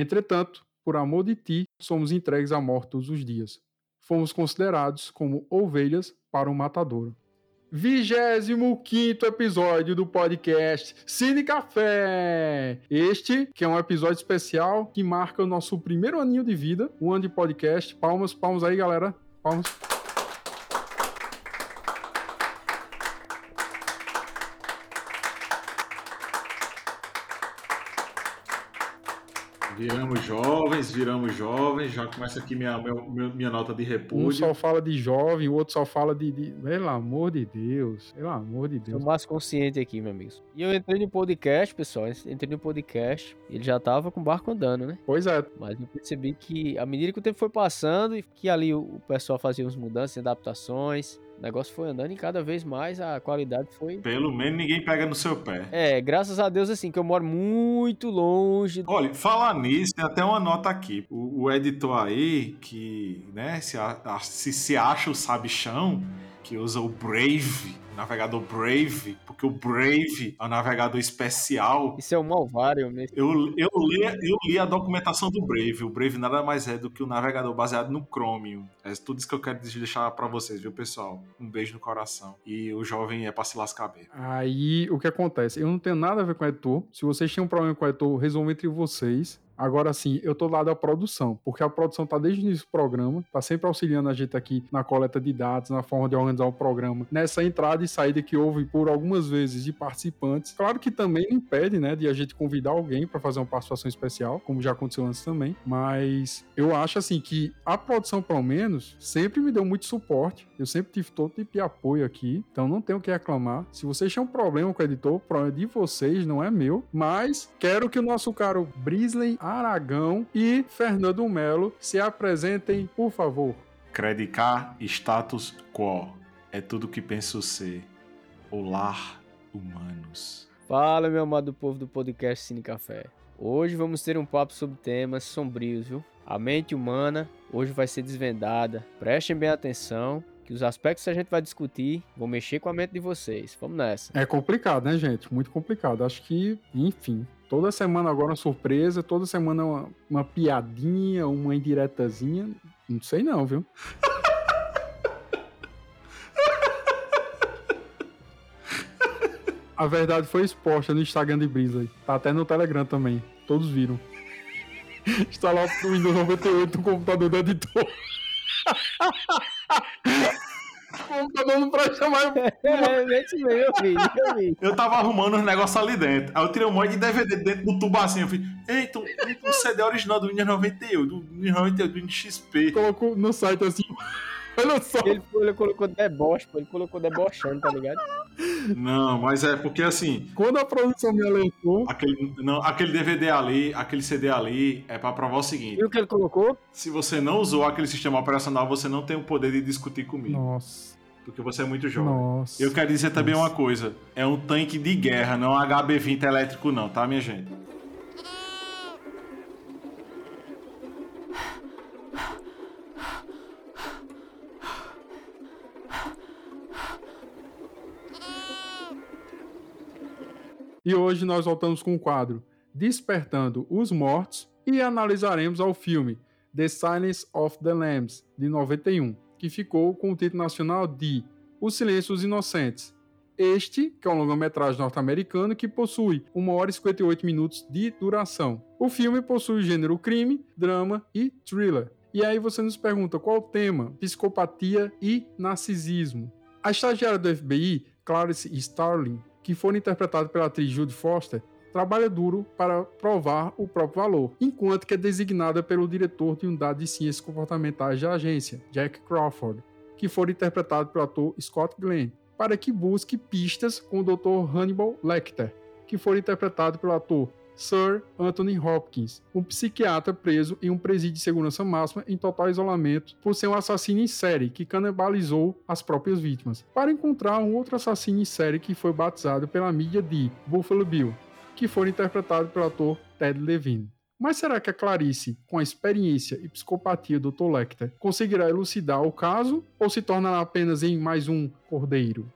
Entretanto, por amor de ti, somos entregues à morte todos os dias. Fomos considerados como ovelhas para um matadouro. 25 episódio do podcast Cine Café. Este que é um episódio especial que marca o nosso primeiro aninho de vida, um ano de podcast. Palmas, palmas aí, galera. Palmas. Viramos jovens, viramos jovens, já começa aqui minha, minha, minha nota de repúdio. Um só fala de jovem, o outro só fala de, de. Pelo amor de Deus, pelo amor de Deus. Tô mais consciente aqui, meu amigo. E eu entrei no podcast, pessoal, entrei no podcast, ele já tava com o barco andando, né? Pois é. Mas eu percebi que, à medida que o tempo foi passando, e que ali o pessoal fazia umas mudanças, adaptações, o negócio foi andando e cada vez mais a qualidade foi. Pelo menos ninguém pega no seu pé. É, graças a Deus, assim, que eu moro muito longe. Olha, falar nisso, tem até uma nota aqui. O, o editor aí, que, né, se, se, se acha o sabichão, que usa o Brave navegador Brave, porque o Brave é um navegador especial. Isso é um malvário mesmo. Eu, eu, li, eu li a documentação do Brave. O Brave nada mais é do que um navegador baseado no Chromium. É tudo isso que eu quero deixar para vocês, viu, pessoal? Um beijo no coração. E o jovem é pra se lascar bem. Aí, o que acontece? Eu não tenho nada a ver com o editor. Se vocês têm um problema com o editor, resolvam entre vocês. Agora sim, eu tô lá da produção, porque a produção tá desde o início do programa, tá sempre auxiliando a gente aqui na coleta de dados, na forma de organizar o programa, nessa entrada e saída que houve por algumas vezes de participantes. Claro que também impede, né, de a gente convidar alguém para fazer uma participação especial, como já aconteceu antes também, mas eu acho assim que a produção, pelo menos, sempre me deu muito suporte. Eu sempre tive todo tipo de apoio aqui, então não tenho o que reclamar. Se vocês têm um problema com o editor, o problema é de vocês, não é meu, mas quero que o nosso caro Brisley Aragão e Fernando Melo se apresentem, por favor. Credicar status quo é tudo que penso ser. Olá, humanos. Fala, meu amado povo do podcast Cine Café. Hoje vamos ter um papo sobre temas sombrios, viu? A mente humana hoje vai ser desvendada. Prestem bem atenção, que os aspectos a gente vai discutir vão mexer com a mente de vocês. Vamos nessa. É complicado, né, gente? Muito complicado. Acho que, enfim, Toda semana agora uma surpresa, toda semana uma, uma piadinha, uma indiretazinha. Não sei não, viu? A verdade foi exposta no Instagram de Brisa. Tá até no Telegram também. Todos viram. Instalar o Windows 98 no computador do editor. É, mete mesmo, eu eu tava arrumando os negócios ali dentro. Aí eu tirei um monte de DVD dentro do tubo assim. Eu falei, eita, um CD original do Windows 98, do Windows 98, do Windows XP. Colocou no site assim. Olha só. Ele, ele colocou deboche, pô. Ele colocou debochando, tá ligado? Não, mas é porque assim. Quando a produção me alertou. Aquele, não, aquele DVD ali, aquele CD ali, é pra provar o seguinte. E o que ele colocou? Se você não usou aquele sistema operacional, você não tem o poder de discutir comigo. Nossa. Porque você é muito jovem. Nossa. Eu quero dizer também Nossa. uma coisa: é um tanque de guerra, não um HB20 elétrico, não, tá, minha gente? E hoje nós voltamos com o quadro Despertando os Mortos e analisaremos ao filme The Silence of the Lambs, de 91, que ficou com o título nacional de O Silêncio dos Inocentes. Este, que é um longa-metragem norte-americano que possui 1 hora e 58 minutos de duração. O filme possui o gênero crime, drama e thriller. E aí você nos pergunta qual o tema? Psicopatia e narcisismo. A estagiária do FBI, Clarice Starling, que foram interpretados pela atriz Judy Foster, trabalha duro para provar o próprio valor, enquanto que é designada pelo diretor de unidade de ciências comportamentais da agência, Jack Crawford, que foi interpretado pelo ator Scott Glenn, para que busque pistas com o Dr. Hannibal Lecter, que foi interpretado pelo ator Sir Anthony Hopkins, um psiquiatra preso em um presídio de segurança máxima em total isolamento por ser um assassino em série que canibalizou as próprias vítimas, para encontrar um outro assassino em série que foi batizado pela mídia de Buffalo Bill, que foi interpretado pelo ator Ted Levine. Mas será que a Clarice, com a experiência e psicopatia do Dr. Lecter, conseguirá elucidar o caso ou se tornará apenas em mais um cordeiro?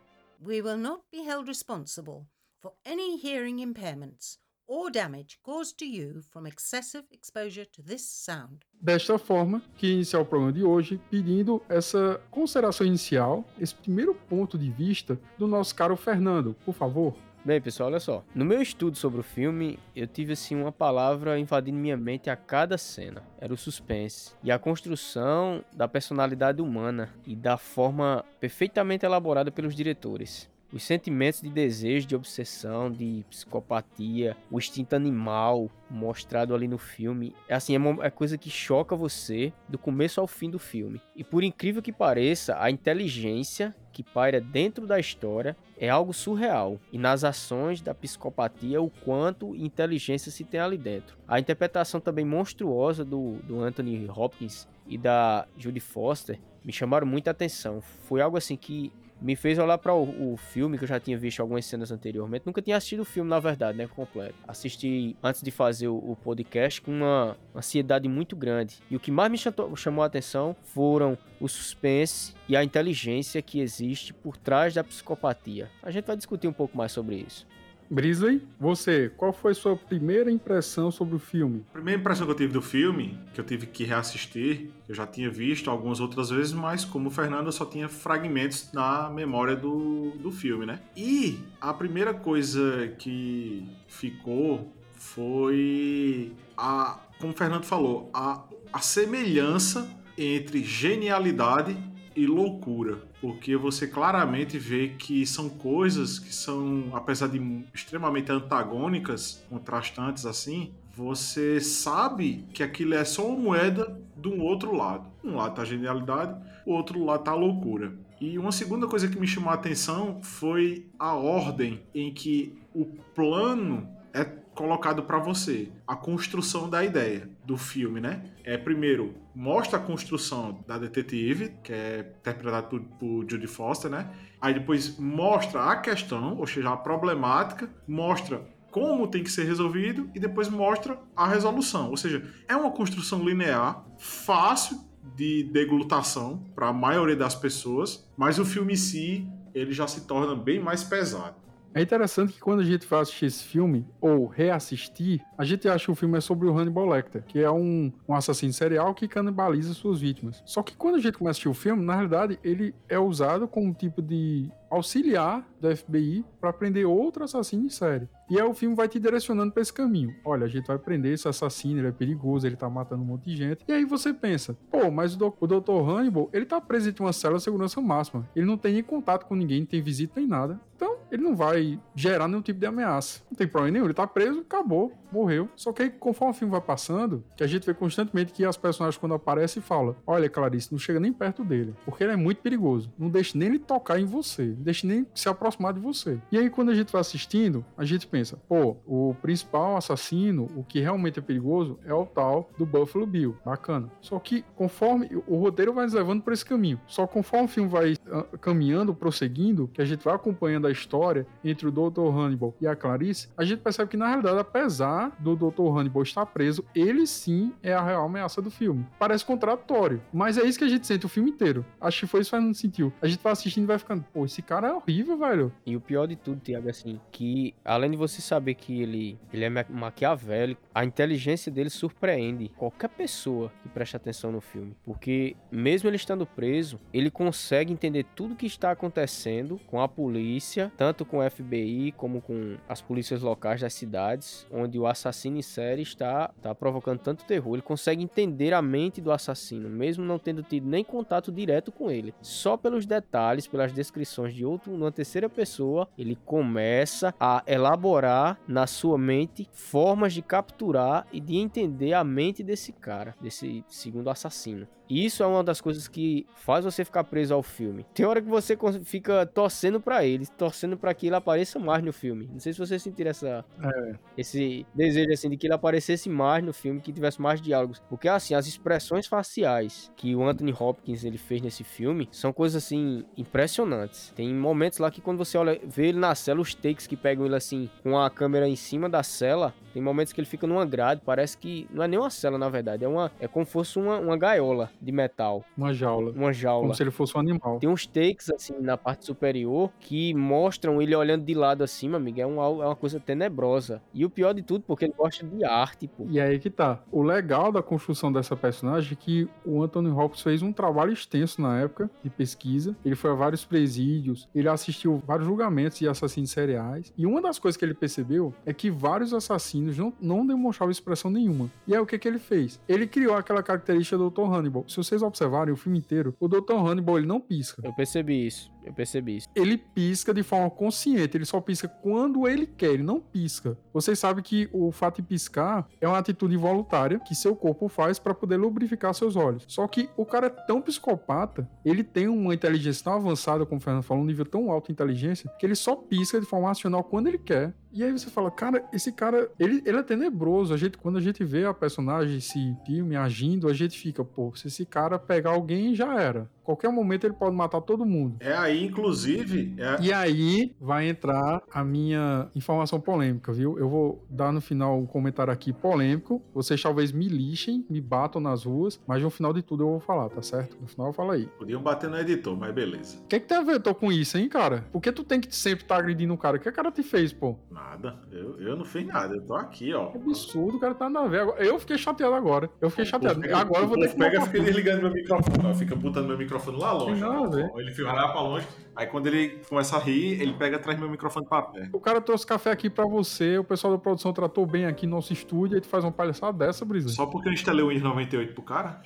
We will not be held responsible for any hearing impairments or damage caused to you from excessive exposure to this sound. Desta forma, que iniciar o programa de hoje pedindo essa consideração inicial, esse primeiro ponto de vista do nosso caro Fernando, por favor. Bem, pessoal, olha só. No meu estudo sobre o filme, eu tive assim uma palavra invadindo minha mente a cada cena. Era o suspense e a construção da personalidade humana e da forma perfeitamente elaborada pelos diretores. Os sentimentos de desejo, de obsessão, de psicopatia, o instinto animal mostrado ali no filme, é assim, é, uma, é coisa que choca você do começo ao fim do filme. E por incrível que pareça, a inteligência que paira dentro da história é algo surreal. E nas ações da psicopatia, o quanto inteligência se tem ali dentro. A interpretação também monstruosa do, do Anthony Hopkins e da Judy Foster me chamaram muita atenção. Foi algo assim que me fez olhar para o, o, filme que eu já tinha visto algumas cenas anteriormente. Nunca tinha assistido o filme, na verdade, né, completo. Assisti antes de fazer o, o podcast com uma ansiedade muito grande. E o que mais me chamou, chamou a atenção foram o suspense e a inteligência que existe por trás da psicopatia. A gente vai discutir um pouco mais sobre isso. Brisley, você, qual foi sua primeira impressão sobre o filme? A primeira impressão que eu tive do filme, que eu tive que reassistir, eu já tinha visto algumas outras vezes, mas como o Fernando só tinha fragmentos na memória do, do filme, né? E a primeira coisa que ficou foi a, como o Fernando falou, a, a semelhança entre genialidade e loucura, porque você claramente vê que são coisas que são, apesar de extremamente antagônicas, contrastantes assim, você sabe que aquilo é só uma moeda de um outro lado. Um lado tá a genialidade, o outro lado tá a loucura. E uma segunda coisa que me chamou a atenção foi a ordem em que o plano é colocado para você a construção da ideia do filme, né? É primeiro mostra a construção da detetive, que é interpretada por, por Judy Foster, né? Aí depois mostra a questão, ou seja, a problemática, mostra como tem que ser resolvido e depois mostra a resolução. Ou seja, é uma construção linear, fácil de deglutação para a maioria das pessoas, mas o filme em si ele já se torna bem mais pesado. É interessante que quando a gente vai assistir esse filme, ou reassistir, a gente acha que o filme é sobre o Hannibal Lecter, que é um, um assassino serial que canibaliza suas vítimas. Só que quando a gente começa a assistir o filme, na realidade, ele é usado como um tipo de auxiliar da FBI para prender outro assassino em série. E aí o filme vai te direcionando para esse caminho. Olha, a gente vai prender esse assassino, ele é perigoso, ele tá matando um monte de gente. E aí você pensa, pô, mas o, o Dr. Hannibal, ele tá preso em uma cela de segurança máxima. Ele não tem nem contato com ninguém, não tem visita nem nada. Então, ele não vai gerar nenhum tipo de ameaça. Não tem problema nenhum, ele tá preso, acabou, morreu. Só que aí, conforme o filme vai passando, que a gente vê constantemente que as personagens quando aparecem falam, olha, Clarice, não chega nem perto dele, porque ele é muito perigoso. Não deixe nem ele tocar em você, deixe nem se aproximar de você. E aí, quando a gente vai assistindo, a gente pensa, pô, o principal assassino, o que realmente é perigoso, é o tal do Buffalo Bill. Bacana. Só que conforme o roteiro vai nos levando por esse caminho. Só conforme o filme vai uh, caminhando, prosseguindo, que a gente vai acompanhando a história entre o Dr. Hannibal e a Clarice, a gente percebe que na realidade, apesar do Dr. Hannibal estar preso, ele sim é a real ameaça do filme. Parece contraditório, mas é isso que a gente sente o filme inteiro. Acho que foi isso que a gente sentiu. A gente vai assistindo e vai ficando, pô, esse cara é horrível, velho. E o pior de tudo, Tiago, assim, que além de você saber que ele, ele é maquiavélico, a inteligência dele surpreende qualquer pessoa que preste atenção no filme. Porque mesmo ele estando preso, ele consegue entender tudo que está acontecendo com a polícia, tanto com o FBI como com as polícias locais das cidades, onde o assassino em série está, está provocando tanto terror. Ele consegue entender a mente do assassino, mesmo não tendo tido nem contato direto com ele. Só pelos detalhes, pelas descrições de outro, numa terceira pessoa, ele começa a elaborar na sua mente formas de capturar e de entender a mente desse cara, desse segundo assassino. Isso é uma das coisas que faz você ficar preso ao filme. Tem hora que você fica torcendo para ele, torcendo para que ele apareça mais no filme. Não sei se você sentir essa é. esse desejo assim de que ele aparecesse mais no filme, que tivesse mais diálogos, porque assim, as expressões faciais que o Anthony Hopkins ele fez nesse filme são coisas assim impressionantes. Tem momentos lá que quando você olha, vê ele na cela, os takes que pegam ele assim com a câmera em cima da cela, tem momentos que ele fica numa grade, parece que não é nem uma cela na verdade, é uma é como se fosse uma, uma gaiola de metal. Uma jaula. Uma jaula. Como se ele fosse um animal. Tem uns takes, assim, na parte superior que mostram ele olhando de lado assim, amigo. É uma, é uma coisa tenebrosa. E o pior de tudo, porque ele gosta de arte, pô. E aí que tá. O legal da construção dessa personagem é que o Anthony Hopkins fez um trabalho extenso na época de pesquisa. Ele foi a vários presídios, ele assistiu vários julgamentos de assassinos seriais. E uma das coisas que ele percebeu é que vários assassinos não, não demonstravam expressão nenhuma. E aí o que, que ele fez? Ele criou aquela característica do Dr. Hannibal. Se vocês observarem o filme inteiro, o Dr. Hannibal ele não pisca. Eu percebi isso. Eu percebi isso. Ele pisca de forma consciente, ele só pisca quando ele quer, ele não pisca. Vocês sabem que o fato de piscar é uma atitude voluntária que seu corpo faz para poder lubrificar seus olhos. Só que o cara é tão psicopata, ele tem uma inteligência tão avançada, como o Fernando falou, um nível tão alto de inteligência, que ele só pisca de forma racional quando ele quer. E aí você fala, cara, esse cara, ele, ele é tenebroso. A gente, quando a gente vê a personagem, esse filme agindo, a gente fica, pô, se esse cara pegar alguém, já era. Qualquer momento ele pode matar todo mundo. É aí, inclusive. É... E aí vai entrar a minha informação polêmica, viu? Eu vou dar no final um comentário aqui polêmico. Vocês talvez me lixem, me batam nas ruas, mas no final de tudo eu vou falar, tá certo? No final eu falo aí. Podiam bater no editor, mas beleza. O que, que tem a ver tô com isso, hein, cara? Por que tu tem que sempre estar tá agredindo o cara? O que o cara te fez, pô? Nada. Eu, eu não fiz nada. Eu tô aqui, ó. Que absurdo, o cara tá na ver. Eu fiquei chateado agora. Eu fiquei chateado. Pega, agora eu vou ter que. Pega e fica desligando meu microfone. Ó. Fica botando meu microfone lá longe. Ó. Ele fica lá pra longe. Aí quando ele começa a rir, ele pega atrás meu microfone pra pé. O cara trouxe café aqui pra você, o pessoal da produção tratou bem aqui no nosso estúdio, aí tu faz uma palhaçada dessa, Brisa. Só porque eu instalei o Windows 98 pro cara?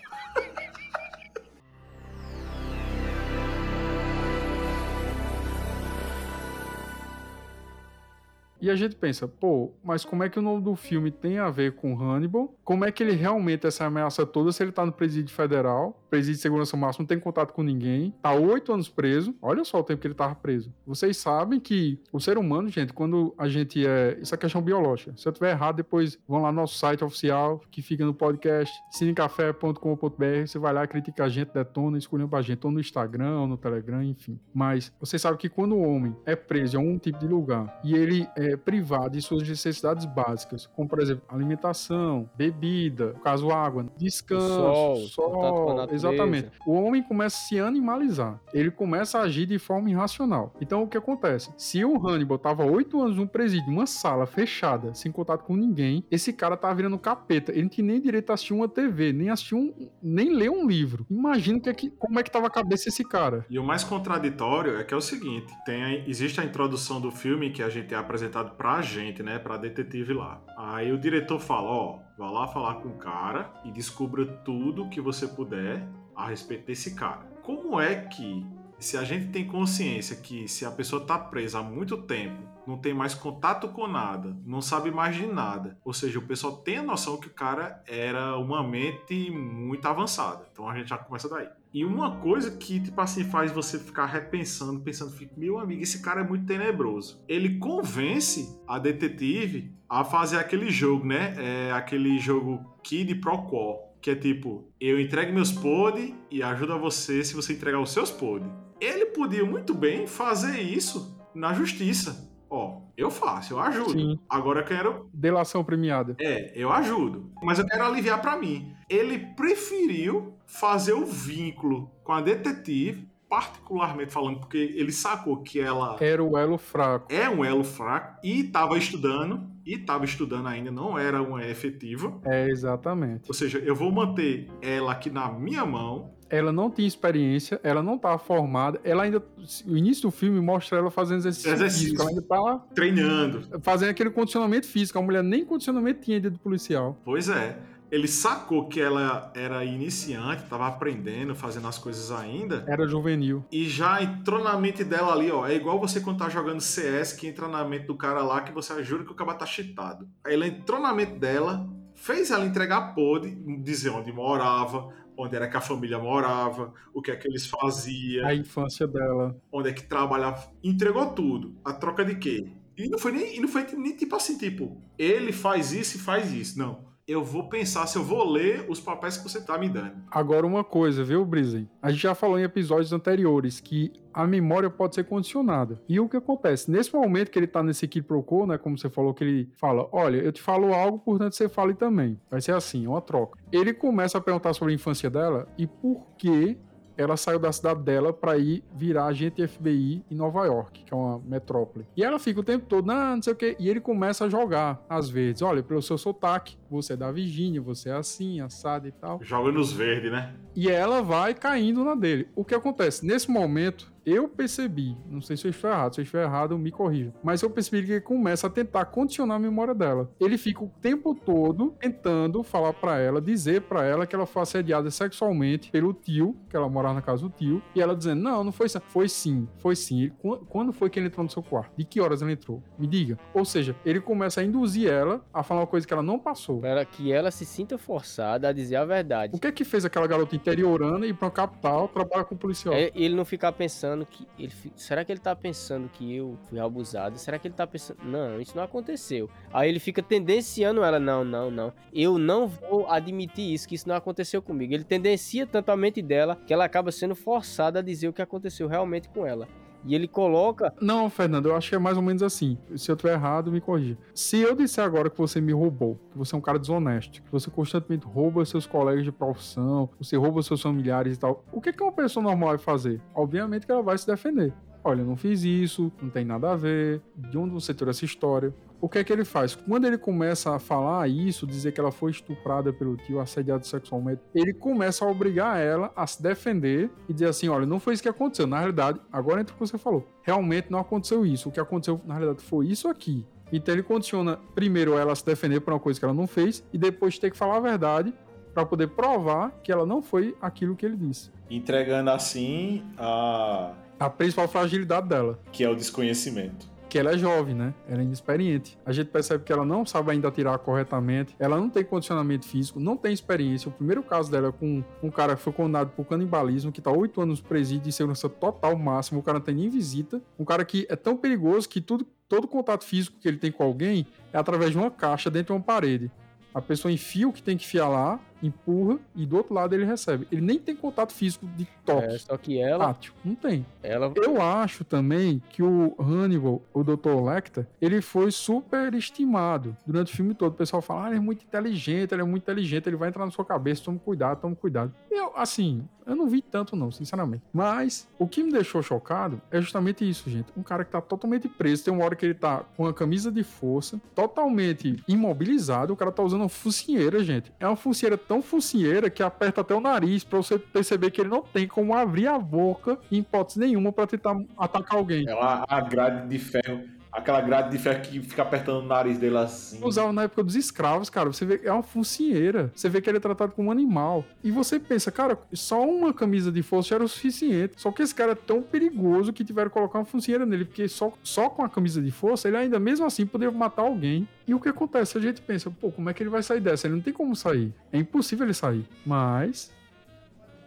E a gente pensa, pô, mas como é que o nome do filme tem a ver com Hannibal? Como é que ele realmente essa ameaça toda se ele tá no presídio federal, presídio de segurança máxima, não tem contato com ninguém, tá oito anos preso, olha só o tempo que ele tava preso. Vocês sabem que o ser humano, gente, quando a gente é... Isso é questão biológica. Se eu tiver errado, depois vão lá no nosso site oficial, que fica no podcast, cinecafé.com.br, você vai lá, critica a gente, detona, escolhe pra gente, ou no Instagram, ou no Telegram, enfim. Mas vocês sabem que quando o homem é preso em algum tipo de lugar, e ele é privado de suas necessidades básicas, como por exemplo alimentação, bebida, no caso água, descanso, sol, sol exatamente. O homem começa a se animalizar, ele começa a agir de forma irracional. Então o que acontece? Se o Hannibal tava oito anos num presídio, numa sala fechada, sem contato com ninguém, esse cara tá virando capeta. Ele não tinha nem direito a assistir uma TV, nem assistir um, nem ler um livro. Imagina que é que, como é que tava a cabeça desse cara. E o mais contraditório é que é o seguinte: tem a, existe a introdução do filme que a gente é apresentado apresentado pra gente, né? Pra detetive lá. Aí o diretor fala: ó, vá lá falar com o cara e descubra tudo que você puder a respeito desse cara. Como é que, se a gente tem consciência que se a pessoa tá presa há muito tempo, não tem mais contato com nada, não sabe mais de nada, ou seja, o pessoal tem a noção que o cara era uma mente muito avançada. Então a gente já começa daí. E uma coisa que, tipo assim, faz você ficar repensando, pensando, meu amigo, esse cara é muito tenebroso. Ele convence a detetive a fazer aquele jogo, né? É aquele jogo Kid Pro Quo, que é tipo, eu entrego meus pod e ajudo você se você entregar os seus pod. Ele podia muito bem fazer isso na justiça. Ó, eu faço, eu ajudo. Sim. Agora eu quero. Delação premiada. É, eu ajudo. Mas eu quero aliviar para mim. Ele preferiu fazer o vínculo com a detetive, particularmente falando, porque ele sacou que ela. Era o elo fraco. É um elo fraco e estava estudando. E estava estudando ainda, não era uma efetiva. É, exatamente. Ou seja, eu vou manter ela aqui na minha mão ela não tinha experiência, ela não estava formada, ela ainda. O início do filme mostra ela fazendo exercício, exercício. físico, ela ainda estava treinando. Fazendo aquele condicionamento físico. A mulher nem condicionamento tinha de policial. Pois é. Ele sacou que ela era iniciante, estava aprendendo, fazendo as coisas ainda. Era juvenil. E já entrou na mente dela ali, ó. É igual você quando tá jogando CS, que entra na mente do cara lá, que você jura que o cara tá cheatado. Aí ela entrou na mente dela, fez ela entregar pod, dizer onde morava, onde era que a família morava, o que é que eles faziam. A infância dela. Onde é que trabalhava. Entregou tudo. A troca de quê? E não foi nem, e não foi nem tipo assim, tipo, ele faz isso e faz isso. Não. Eu vou pensar se eu vou ler os papéis que você tá me dando. Agora, uma coisa, viu, Brisen? A gente já falou em episódios anteriores que a memória pode ser condicionada. E o que acontece? Nesse momento que ele tá nesse Kid Procô, né? Como você falou, que ele fala: Olha, eu te falo algo, portanto você fale também. Vai ser assim, uma troca. Ele começa a perguntar sobre a infância dela e por que ela saiu da cidade dela para ir virar agente FBI em Nova York, que é uma metrópole. E ela fica o tempo todo, não, não sei o quê. E ele começa a jogar, às vezes. Olha, pelo seu sotaque, você é da Virgínia, você é assim, assado e tal. Joga nos verdes, né? E ela vai caindo na dele. O que acontece? Nesse momento, eu percebi, não sei se eu estou errado, se eu estou errado, me corrija, mas eu percebi que ele começa a tentar condicionar a memória dela. Ele fica o tempo todo tentando falar para ela, dizer para ela que ela foi assediada sexualmente pelo tio, que ela morava na casa do tio, e ela dizendo: Não, não foi isso. Foi sim, foi sim. Quando foi que ele entrou no seu quarto? De que horas ele entrou? Me diga. Ou seja, ele começa a induzir ela a falar uma coisa que ela não passou. Para que ela se sinta forçada a dizer a verdade. O que é que fez aquela garota interiorana ir para uma capital trabalhar com o policial? É ele não ficar pensando que. Ele, será que ele tá pensando que eu fui abusado? Será que ele tá pensando. Não, isso não aconteceu. Aí ele fica tendenciando ela. Não, não, não. Eu não vou admitir isso, que isso não aconteceu comigo. Ele tendencia tanto a mente dela que ela acaba sendo forçada a dizer o que aconteceu realmente com ela. E ele coloca. Não, Fernando, eu acho que é mais ou menos assim. Se eu estiver errado, me corrija. Se eu disser agora que você me roubou, que você é um cara desonesto, que você constantemente rouba seus colegas de profissão, você rouba seus familiares e tal, o que, que uma pessoa normal vai fazer? Obviamente que ela vai se defender. Olha, eu não fiz isso, não tem nada a ver, de onde você tirou essa história? O que é que ele faz? Quando ele começa a falar isso, dizer que ela foi estuprada pelo tio, assediada sexualmente, ele começa a obrigar ela a se defender e dizer assim: olha, não foi isso que aconteceu. Na realidade, agora entra o que você falou. Realmente não aconteceu isso. O que aconteceu, na realidade, foi isso aqui. Então ele condiciona primeiro ela a se defender por uma coisa que ela não fez e depois ter que falar a verdade para poder provar que ela não foi aquilo que ele disse. Entregando assim a a principal fragilidade dela, que é o desconhecimento que ela é jovem, né? Ela é inexperiente. A gente percebe que ela não sabe ainda atirar corretamente, ela não tem condicionamento físico, não tem experiência. O primeiro caso dela é com um cara que foi condenado por canibalismo, que tá oito anos no presídio de segurança total máximo, o cara não tem nem visita. Um cara que é tão perigoso que tudo, todo contato físico que ele tem com alguém é através de uma caixa dentro de uma parede. A pessoa enfia o que tem que enfiar lá, empurra e do outro lado ele recebe. Ele nem tem contato físico de toque. É, só que ela. Tátil. Não tem. Ela... Eu acho também que o Hannibal, o Dr. Lecter, ele foi super estimado durante o filme todo. O pessoal fala, ah, ele é muito inteligente, ele é muito inteligente, ele vai entrar na sua cabeça, toma cuidado, toma cuidado. Eu, assim, eu não vi tanto não, sinceramente. Mas o que me deixou chocado é justamente isso, gente. Um cara que tá totalmente preso, tem uma hora que ele tá com a camisa de força, totalmente imobilizado, o cara tá usando uma focinheira, gente. É uma focinheira tão focinheira que aperta até o nariz para você perceber que ele não tem como abrir a boca em hipótese nenhuma para tentar atacar alguém. Uma a grade de ferro aquela grade de ferro que fica apertando o nariz dele assim. Usava na época dos escravos, cara. Você vê, é uma focinheira. Você vê que ele é tratado como um animal. E você pensa, cara, só uma camisa de força era o suficiente. Só que esse cara é tão perigoso que tiveram que colocar uma focinheira nele, porque só, só com a camisa de força ele ainda mesmo assim poderia matar alguém. E o que acontece? A gente pensa, pô, como é que ele vai sair dessa? Ele não tem como sair. É impossível ele sair. Mas.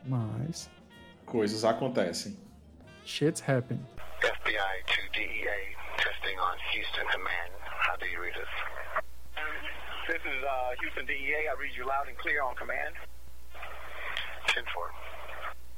Mas. Coisas acontecem. Shit's happen. FBI to DEA Testing on Houston Command. How do you read us? This is uh, Houston DEA. I read you loud and clear on command. 10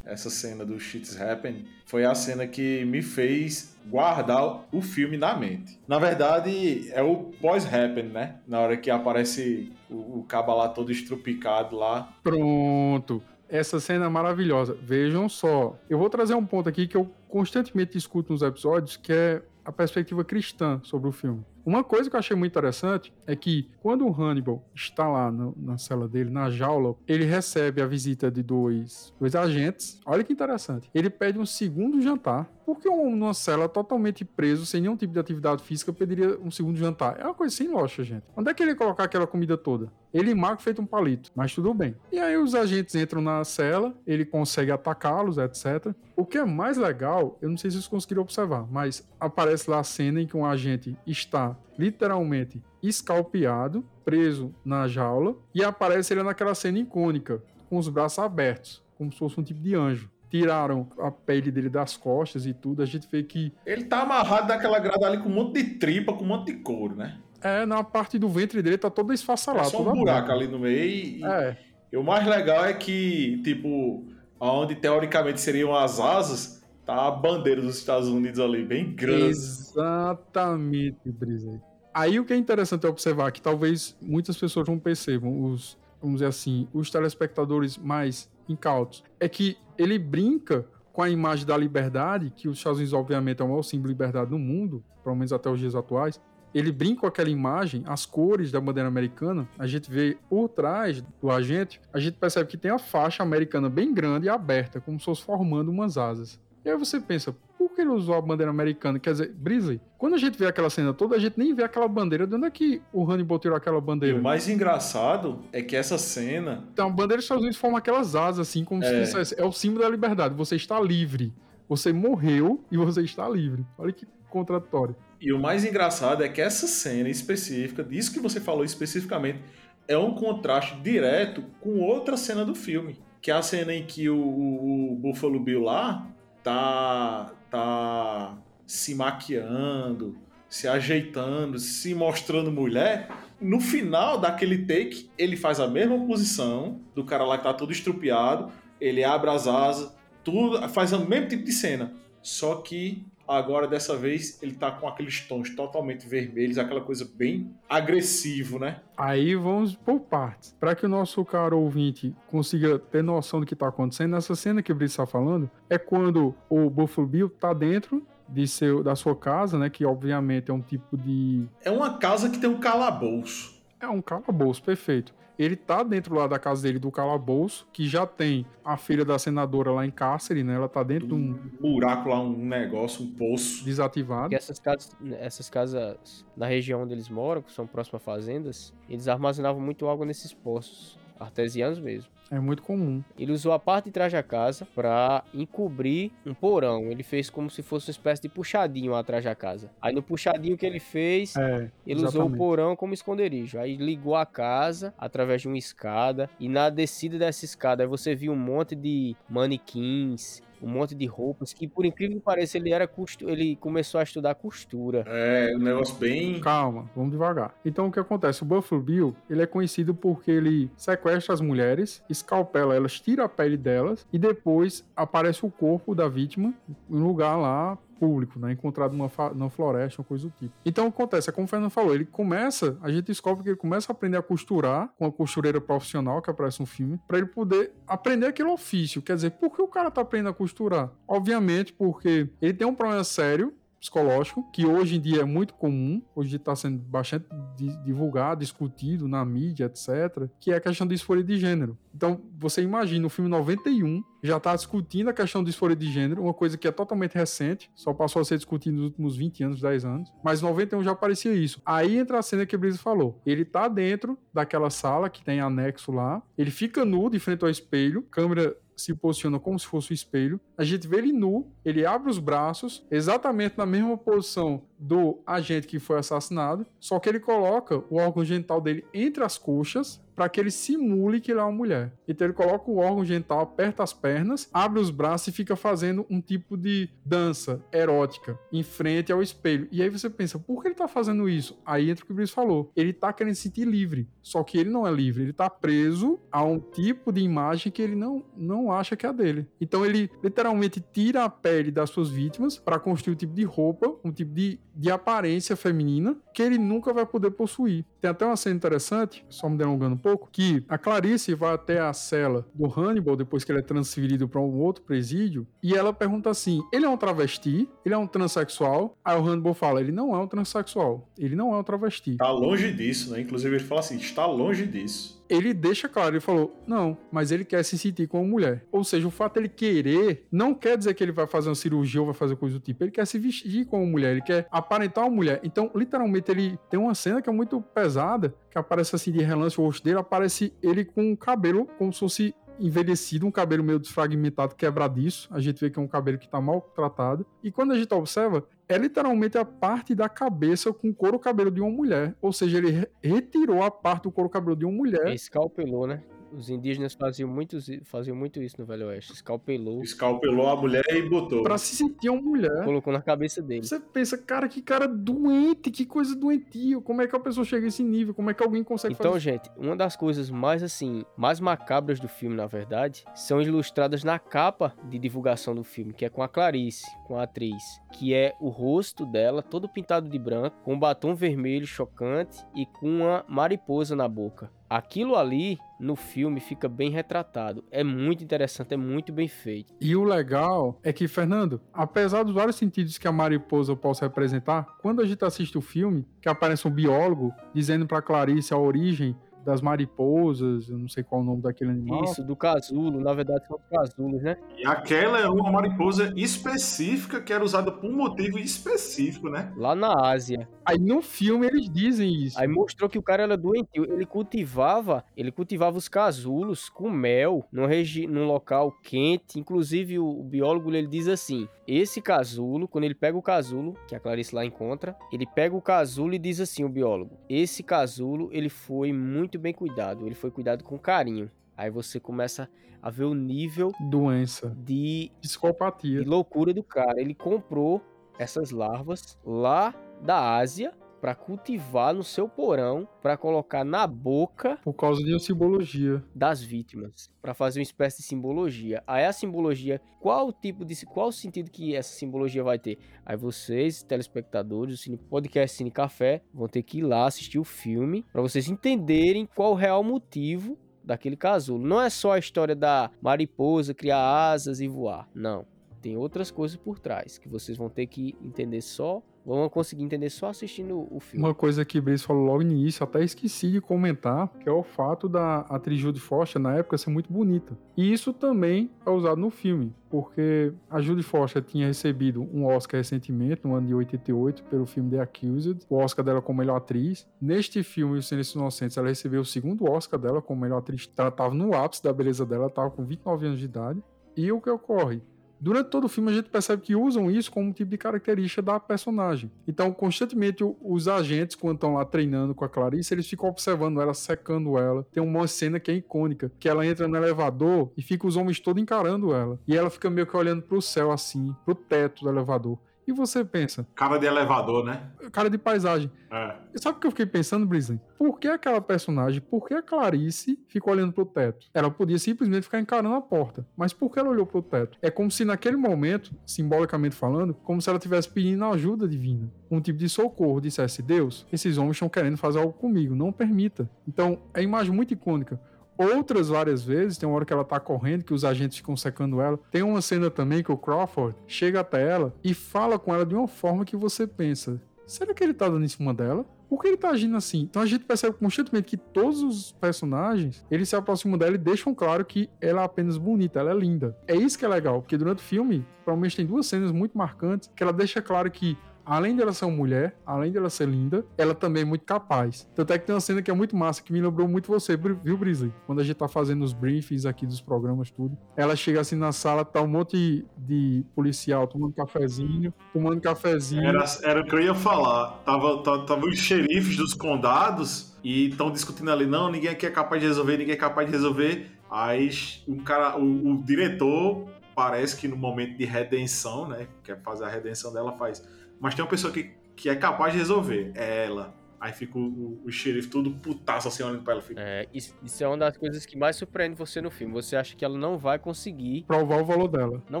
Essa cena do Shit's Happen foi a cena que me fez guardar o filme na mente. Na verdade, é o pós-happen, né? Na hora que aparece o, o caba lá todo estrupicado lá. Pronto essa cena é maravilhosa. Vejam só. Eu vou trazer um ponto aqui que eu constantemente escuto nos episódios, que é a perspectiva cristã sobre o filme. Uma coisa que eu achei muito interessante é que quando o Hannibal está lá no, na cela dele, na jaula, ele recebe a visita de dois, dois agentes. Olha que interessante. Ele pede um segundo jantar. Por que um numa cela totalmente preso, sem nenhum tipo de atividade física, pediria um segundo jantar? É uma coisa sem lógica, gente. Onde é que ele ia colocar aquela comida toda? Ele Marco feito um palito, mas tudo bem. E aí os agentes entram na cela, ele consegue atacá-los, etc. O que é mais legal, eu não sei se vocês conseguiram observar, mas aparece lá a cena em que um agente está literalmente escalpeado, preso na jaula, e aparece ele naquela cena icônica, com os braços abertos, como se fosse um tipo de anjo. Tiraram a pele dele das costas e tudo, a gente vê que. Ele tá amarrado daquela grada ali com um monte de tripa, com um monte de couro, né? É, na parte do ventre dele tá toda É esfacelada. só um buraco ali no meio e, É, e o mais legal é que, tipo, onde teoricamente seriam as asas, tá a bandeira dos Estados Unidos ali, bem grande. exatamente, Brisa. Aí o que é interessante observar, que talvez muitas pessoas não percebam, os, vamos dizer assim, os telespectadores mais incautos, é que ele brinca com a imagem da liberdade, que os Estados Unidos, obviamente, é o maior símbolo de liberdade no mundo, pelo menos até os dias atuais. Ele brinca com aquela imagem, as cores da bandeira americana, a gente vê por trás do agente, a gente percebe que tem a faixa americana bem grande e aberta, como se fosse formando umas asas. E aí você pensa, que ele usou a bandeira americana? Quer dizer, Brisley, quando a gente vê aquela cena toda, a gente nem vê aquela bandeira. De onde é que o Hannibal tirou aquela E bandeira? o mais engraçado é que essa cena Então, a bandeira dos Estados Unidos forma aquelas asas, assim, como se É. dissesse, é o símbolo da liberdade. Você está livre. Você morreu e você está livre. Olha que contraditório. E o mais engraçado é que essa cena específica, disso que você falou especificamente, é um contraste direto com outra cena do filme. Que é a cena em que o, o- o Buffalo Bill lá tá, tá se maquiando, se ajeitando, se mostrando mulher. No final daquele take, ele faz a mesma posição do cara lá que tá todo estrupiado, ele abre as asas, tudo, faz o mesmo tipo de cena. Só que agora dessa vez ele tá com aqueles tons totalmente vermelhos, aquela coisa bem agressivo, né? Aí vamos por partes. Para que o nosso caro ouvinte consiga ter noção do que está acontecendo, nessa cena que o Brito está falando, é quando o Buffalo Bill tá dentro de seu, da sua casa, né? Que obviamente é um tipo de. É uma casa que tem um calabouço. É um calabouço, perfeito. Ele tá dentro lá da casa dele do calabouço, que já tem a filha da senadora lá em cárcere, né? Ela tá dentro de um Um buraco lá, um negócio, um poço. desativado. Porque essas casas, essas casas na região onde eles moram, que são próximas a fazendas, eles armazenavam muito água nesses poços, artesianos mesmo. É muito comum. Ele usou a parte de trás da casa para encobrir um porão. Ele fez como se fosse uma espécie de puxadinho atrás da casa. Aí no puxadinho que ele fez, É, ele usou o porão como esconderijo. Aí ligou a casa através de uma escada. E na descida dessa escada, você viu um monte de manequins, um monte de roupas. Que por incrível que pareça, ele era costu... ele começou a estudar costura. É, um negócio bem. Calma, vamos devagar. Então o que acontece? O Buffalo Bill, ele é conhecido porque ele sequestra as mulheres, escalpela elas, tira a pele delas e depois aparece o corpo da vítima em um lugar lá público, né? Encontrado numa, numa floresta, uma coisa do tipo. Então acontece, é como o Fernando falou, ele começa, a gente descobre que ele começa a aprender a costurar com a costureira profissional que aparece no filme, para ele poder aprender aquele ofício. Quer dizer, por que o cara tá aprendendo a costurar? Obviamente porque ele tem um problema sério psicológico, que hoje em dia é muito comum, hoje está sendo bastante di- divulgado, discutido na mídia, etc., que é a questão de disforia de gênero. Então, você imagina, o filme 91 já está discutindo a questão de disforia de gênero, uma coisa que é totalmente recente, só passou a ser discutida nos últimos 20 anos, 10 anos, mas em 91 já aparecia isso. Aí entra a cena que o Brisa falou. Ele tá dentro daquela sala que tem anexo lá, ele fica nu de frente ao espelho, câmera se posiciona como se fosse o espelho. A gente vê ele nu, ele abre os braços, exatamente na mesma posição do agente que foi assassinado, só que ele coloca o órgão genital dele entre as coxas para que ele simule que ele é uma mulher. Então ele coloca o órgão genital, aperta as pernas, abre os braços e fica fazendo um tipo de dança erótica em frente ao espelho. E aí você pensa, por que ele tá fazendo isso? Aí entra o que o Brice falou. Ele tá querendo se sentir livre. Só que ele não é livre. Ele tá preso a um tipo de imagem que ele não, não acha que é a dele. Então ele literalmente tira a pele das suas vítimas para construir um tipo de roupa, um tipo de, de aparência feminina que ele nunca vai poder possuir. Tem até uma cena interessante, só me delongando um pouco, que a Clarice vai até a cela do Hannibal depois que ele é transferido para um outro presídio e ela pergunta assim: ele é um travesti? Ele é um transexual? Aí o Hannibal fala: ele não é um transexual, ele não é um travesti. Tá longe disso, né? Inclusive ele fala assim: está longe disso. Ele deixa claro, ele falou, não, mas ele quer se sentir como mulher. Ou seja, o fato dele querer não quer dizer que ele vai fazer uma cirurgia ou vai fazer coisa do tipo. Ele quer se vestir como mulher, ele quer aparentar uma mulher. Então, literalmente, ele tem uma cena que é muito pesada, que aparece assim de relance o rosto dele, aparece ele com o cabelo como se fosse envelhecido, um cabelo meio desfragmentado, quebradiço. A gente vê que é um cabelo que tá mal tratado. E quando a gente observa, é literalmente a parte da cabeça com o couro cabelo de uma mulher. Ou seja, ele re- retirou a parte do couro cabelo de uma mulher Escalpelou, né? Os indígenas faziam muito, faziam muito isso no Velho Oeste. Escalpelou. Escalpelou a mulher e botou. Pra se sentir uma mulher. Colocou na cabeça dele. Você pensa, cara, que cara doente, que coisa doentio. Como é que a pessoa chega a esse nível? Como é que alguém consegue então, fazer gente, uma das coisas mais assim, mais macabras do filme, na verdade, são ilustradas na capa de divulgação do filme, que é com a Clarice, com a atriz, que é o rosto dela todo pintado de branco, com um batom vermelho chocante e com uma mariposa na boca. Aquilo ali no filme fica bem retratado. É muito interessante, é muito bem feito. E o legal é que, Fernando, apesar dos vários sentidos que a mariposa possa representar, quando a gente assiste o filme, que aparece um biólogo dizendo para Clarice a origem das mariposas, eu não sei qual é o nome daquele animal. Isso, do casulo, na verdade são os casulos, né? E aquela é uma mariposa específica que era usada por um motivo específico, né? Lá na Ásia. Aí no filme eles dizem isso. Aí mostrou que o cara era doentio, ele cultivava, ele cultivava os casulos com mel num, regi num local quente, inclusive o, o biólogo ele diz assim, esse casulo, quando ele pega o casulo, que a Clarice lá encontra, ele pega o casulo e diz assim, o biólogo, esse casulo ele foi muito bem cuidado, ele foi cuidado com carinho. Aí você começa a ver o nível doença de psicopatia, de loucura do cara. Ele comprou essas larvas lá da Ásia para cultivar no seu porão, para colocar na boca por causa de uma simbologia das vítimas, para fazer uma espécie de simbologia. Aí a simbologia, qual tipo de qual o sentido que essa simbologia vai ter? Aí vocês, telespectadores do Cine Podcast Cine Café, vão ter que ir lá assistir o filme para vocês entenderem qual o real motivo daquele casulo. Não é só a história da mariposa criar asas e voar. Não. Tem outras coisas por trás que vocês vão ter que entender só vão conseguir entender só assistindo o filme. Uma coisa que Brice falou logo no início, até esqueci de comentar, que é o fato da atriz Judy Foster na época ser muito bonita. E isso também é usado no filme, porque a Judy Foster tinha recebido um Oscar recentemente, no ano de 88, pelo filme The Accused, o Oscar dela como melhor atriz. Neste filme, O Silêncio Inocentes, ela recebeu o segundo Oscar dela como melhor atriz. Ela estava no ápice da beleza dela, estava com 29 anos de idade. E o que ocorre? Durante todo o filme a gente percebe que usam isso como um tipo de característica da personagem. Então, constantemente os agentes, quando estão lá treinando com a Clarice, eles ficam observando ela, secando ela. Tem uma cena que é icônica, que ela entra no elevador e fica os homens todos encarando ela. E ela fica meio que olhando pro céu assim, pro teto do elevador. E você pensa. Cara de elevador, né? Cara de paisagem. É. Sabe o que eu fiquei pensando, Brisley? Por que aquela personagem, por que a Clarice ficou olhando pro teto? Ela podia simplesmente ficar encarando a porta. Mas por que ela olhou pro teto? É como se naquele momento, simbolicamente falando, como se ela estivesse pedindo ajuda divina. Um tipo de socorro. Dissesse, Deus, esses homens estão querendo fazer algo comigo. Não permita. Então, é imagem muito icônica outras várias vezes. Tem uma hora que ela tá correndo, que os agentes ficam secando ela. Tem uma cena também que o Crawford chega até ela e fala com ela de uma forma que você pensa: será que ele tá dando em cima dela? Por que ele tá agindo assim? Então a gente percebe constantemente que todos os personagens, eles se aproximam dela e deixam claro que ela é apenas bonita, ela é linda. É isso que é legal, porque durante o filme, provavelmente tem duas cenas muito marcantes que ela deixa claro que além dela ser uma mulher, além dela ser linda, ela também é muito capaz. Tanto é que tem uma cena que é muito massa, que me lembrou muito você, viu, Brisley? Quando a gente tá fazendo os briefings aqui dos programas, tudo. Ela chega assim na sala, tá um monte de policial tomando cafezinho, tomando cafezinho. Era, era o que eu ia falar. Tava, tava, tava os xerifes dos condados e estão discutindo ali, não, ninguém aqui é capaz de resolver, ninguém é capaz de resolver. Aí o cara, o, o diretor parece que no momento de redenção, né, quer fazer a redenção dela, faz mas tem uma pessoa que, que é capaz de resolver. É ela. Aí fica o, o, o xerife todo putaço assim olhando pra ela. Fica... É, isso, isso, é uma das coisas que mais surpreende você no filme. Você acha que ela não vai conseguir provar o valor dela. Não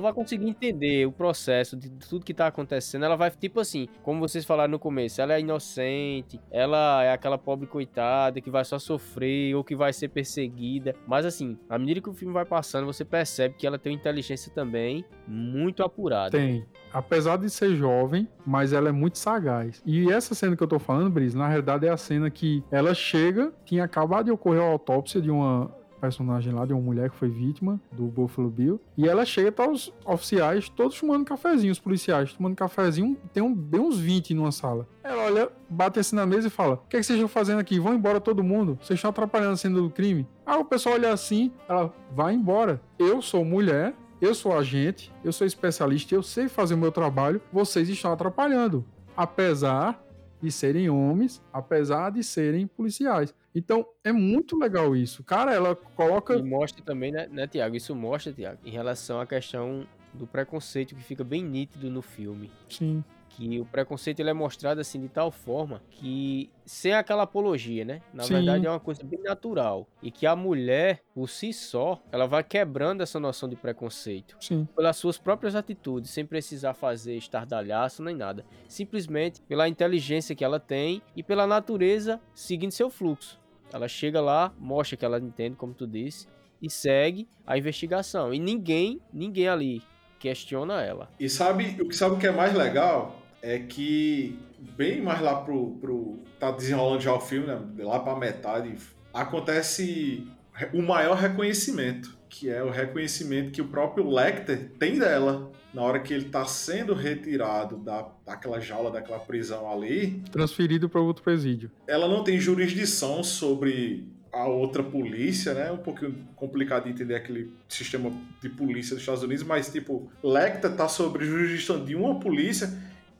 vai conseguir entender o processo de tudo que tá acontecendo. Ela vai, tipo assim, como vocês falaram no começo, ela é inocente, ela é aquela pobre coitada que vai só sofrer ou que vai ser perseguida. Mas assim, à medida que o filme vai passando, você percebe que ela tem uma inteligência também muito apurada. Tem apesar de ser jovem, mas ela é muito sagaz. E essa cena que eu tô falando, Brice, na realidade é a cena que ela chega, tinha acabado de ocorrer a autópsia de uma personagem lá, de uma mulher que foi vítima do Buffalo Bill. E ela chega, tá os oficiais todos tomando cafezinho, os policiais tomando cafezinho, tem um, bem uns 20 numa sala. Ela olha, bate assim na mesa e fala: O que, é que vocês estão fazendo aqui? Vão embora todo mundo? Vocês estão atrapalhando a cena do crime? Ah, o pessoal olha assim, ela vai embora. Eu sou mulher, eu sou agente, eu sou especialista, eu sei fazer o meu trabalho, vocês estão atrapalhando. Apesar de serem homens, apesar de serem policiais. Então, é muito legal isso. Cara, ela coloca. E mostra também, né, né Tiago? Isso mostra, Tiago, em relação à questão do preconceito que fica bem nítido no filme. Sim. Que o preconceito ele é mostrado assim de tal forma que sem aquela apologia, né? Na Sim. verdade é uma coisa bem natural e que a mulher por si só, ela vai quebrando essa noção de preconceito Sim. pelas suas próprias atitudes, sem precisar fazer estardalhaço nem nada, simplesmente pela inteligência que ela tem e pela natureza seguindo seu fluxo. Ela chega lá, mostra que ela entende, como tu disse, e segue a investigação. E ninguém, ninguém ali questiona ela. E sabe o que sabe o que é mais legal? É que bem mais lá pro, pro tá desenrolando já o filme, né? lá pra metade, acontece o maior reconhecimento, que é o reconhecimento que o próprio Lecter tem dela na hora que ele tá sendo retirado da, daquela jaula, daquela prisão ali. Transferido para outro presídio. Ela não tem jurisdição sobre a outra polícia, né? Um pouquinho complicado de entender aquele sistema de polícia dos Estados Unidos, mas tipo, Lecter tá sobre jurisdição de uma polícia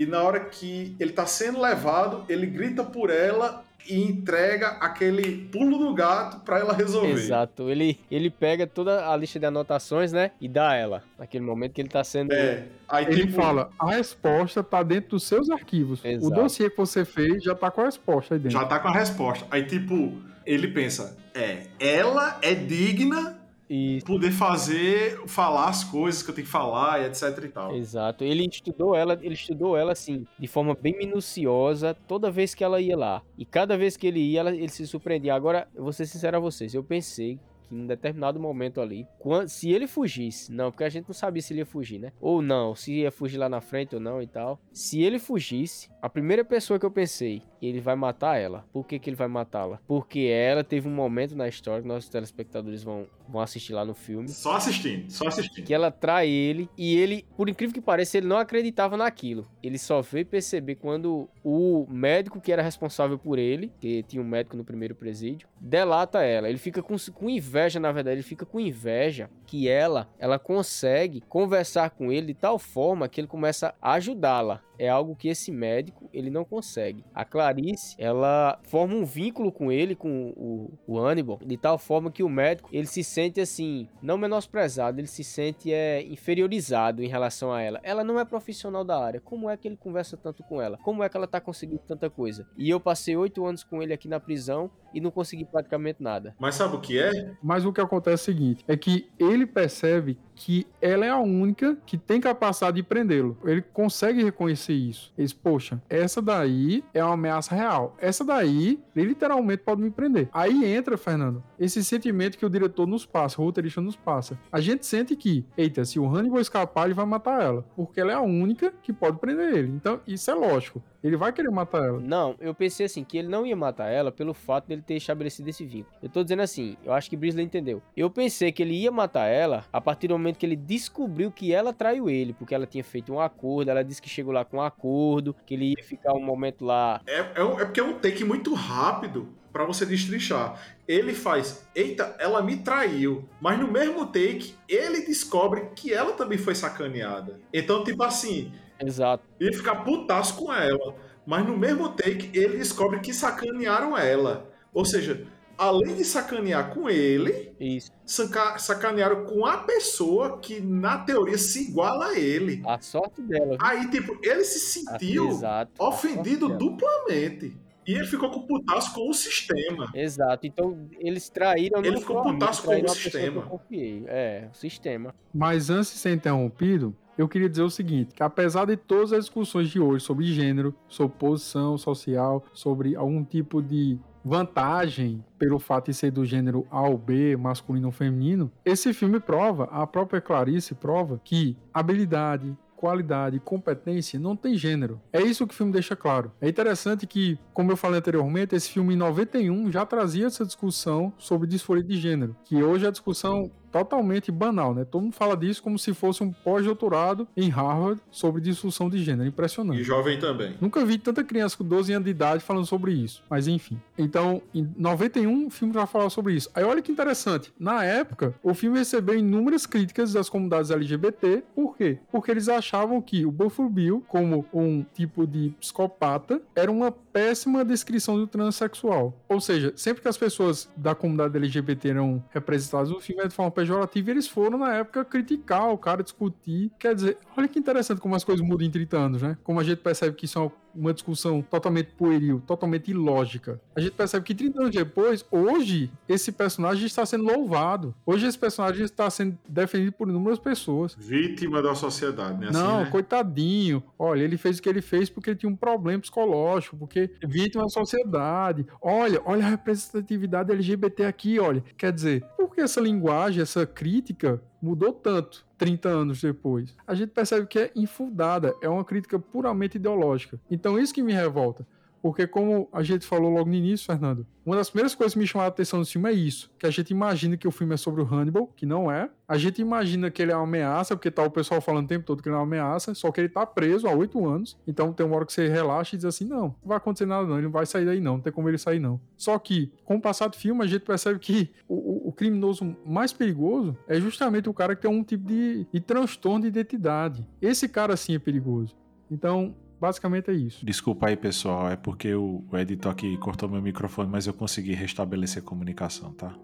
e na hora que ele tá sendo levado, ele grita por ela e entrega aquele pulo do gato pra ela resolver. Exato. Ele, ele pega toda a lista de anotações, né? E dá a ela. Naquele momento que ele tá sendo. É. Aí Ele tipo, fala, a resposta tá dentro dos seus arquivos. Exato. O dossiê que você fez já tá com a resposta aí dentro. já tá com a resposta. Aí tipo, ele pensa, é, ela é digna E de poder fazer, falar as coisas que eu tenho que falar e etc e tal. Exato. Ele estudou ela, ele estudou ela assim, de forma bem minuciosa, toda vez que ela ia lá. E cada vez que ele ia, ela- ele se surpreendia. Agora, eu vou ser sincero a vocês, eu pensei que em um determinado momento ali, quan- se ele fugisse, não, porque a gente não sabia se ele ia fugir, né? Ou não, se ia fugir lá na frente ou não e tal. Se ele fugisse, a primeira pessoa que eu pensei, ele vai matar ela. Por que, que ele vai matá-la? Porque ela teve um momento na história que nossos telespectadores vão, vão assistir lá no filme Só assistindo, só assistindo. que ela trai ele e ele, por incrível que pareça, ele não acreditava naquilo. Ele só veio perceber quando o médico que era responsável por ele, que tinha um médico no primeiro presídio, delata ela. Ele fica com, com inveja, na verdade, ele fica com inveja que ela, ela consegue conversar com ele de tal forma que ele começa a ajudá-la. É algo que esse médico ele não consegue. A Clarice, ela forma um vínculo com ele, com o, o Hannibal, de tal forma que o médico ele se sente assim, não menosprezado, ele se sente é, inferiorizado em relação a ela. Ela não é profissional da área. Como é que ele conversa tanto com ela? Como é que ela tá conseguindo tanta coisa? E eu passei oito anos com ele aqui na prisão e não consegui praticamente nada. Mas sabe o que é? Mas o que acontece é o seguinte: é que ele percebe que ela é a única que tem capacidade de prendê-lo. Ele consegue reconhecer isso. Ele diz, poxa, essa daí é uma ameaça real. Essa daí, literalmente pode me prender. Aí entra, Fernando, esse sentimento que o diretor nos passa, o roteirista nos passa. A gente sente que, eita, se o Hannibal escapar, ele vai matar ela. Porque ela é a única que pode prender ele. Então, isso é lógico. Ele vai querer matar ela. Não, eu pensei assim, que ele não ia matar ela pelo fato dele ter estabelecido esse vínculo. Eu tô dizendo assim, eu acho que Brisley entendeu. Eu pensei que ele ia matar ela a partir do momento que ele descobriu que ela traiu ele, porque ela tinha feito um acordo, ela disse que chegou lá com um acordo, que ele ia ficar um momento lá. É, é, é porque é um take muito rápido pra você destrinchar. Ele faz, eita, ela me traiu. Mas no mesmo take, ele descobre que ela também foi sacaneada. Então, tipo assim, Exato. ele fica putaço com ela. Mas no mesmo take, ele descobre que sacanearam ela. Ou seja, além de sacanear com ele, Isso. saca- sacanearam com a pessoa que, na teoria, se iguala a ele. A sorte dela. Aí, tipo, ele se sentiu Exato. ofendido duplamente. E ele ficou com putaço com o sistema. Exato. Então, eles traíram. Ele ficou putaço com o sistema. eu confiei. É, o sistema. Mas antes de ser interrompido, eu queria dizer o seguinte: que apesar de todas as discussões de hoje sobre gênero, sobre posição social, sobre algum tipo de vantagem pelo fato de ser do gênero A ou B, masculino ou feminino, esse filme prova, a própria Clarice prova, que habilidade, qualidade competência não tem gênero. É isso que o filme deixa claro. É interessante que, como eu falei anteriormente, esse filme em 91 já trazia essa discussão sobre disforia de gênero, que hoje a discussão totalmente banal, né? Todo mundo fala disso como se fosse um pós-doutorado em Harvard sobre disfunção de gênero. Impressionante. E jovem também. Nunca vi tanta criança com 12 anos de idade falando sobre isso. Mas enfim. Então, em 91, o filme já falava sobre isso. Aí olha que interessante. Na época, o filme recebeu inúmeras críticas das comunidades LGBT. Por quê? Porque eles achavam que o Buffalo Bill, como um tipo de psicopata, era uma péssima descrição do transexual. Ou seja, sempre que as pessoas da comunidade LGBT eram representadas no filme de forma pejorativa, eles foram, na época, criticar o cara, discutir. Quer dizer, olha que interessante como as coisas mudam em 30 anos, né? Como a gente percebe que isso é uma discussão totalmente pueril, totalmente ilógica. A gente percebe que 30 anos depois, hoje, esse personagem está sendo louvado. Hoje esse personagem está sendo defendido por inúmeras pessoas. Vítima da sociedade, né? Não, assim, né? coitadinho. Olha, ele fez o que ele fez porque ele tinha um problema psicológico, porque vítima da sociedade. Olha, olha a representatividade LGBT aqui, olha. Quer dizer, por que essa linguagem, essa crítica mudou tanto 30 anos depois? A gente percebe que é infundada, é uma crítica puramente ideológica. Então isso que me revolta. Porque como a gente falou logo no início, Fernando, uma das primeiras coisas que me chamaram a atenção no filme é isso, que a gente imagina que o filme é sobre o Hannibal, que não é. A gente imagina que ele é uma ameaça, porque tá o pessoal falando o tempo todo que ele é uma ameaça, só que ele tá preso há oito anos. Então tem uma hora que você relaxa e diz assim, não, não vai acontecer nada não, ele não vai sair daí não, não tem como ele sair não. Só que, com o passar do filme, a gente percebe que o, o, o criminoso mais perigoso é justamente o cara que tem um tipo de, de transtorno de identidade. Esse cara sim é perigoso. Então, Basicamente é isso. Desculpa aí, pessoal. É porque o, o editor aqui cortou meu microfone, mas eu consegui restabelecer a comunicação, tá?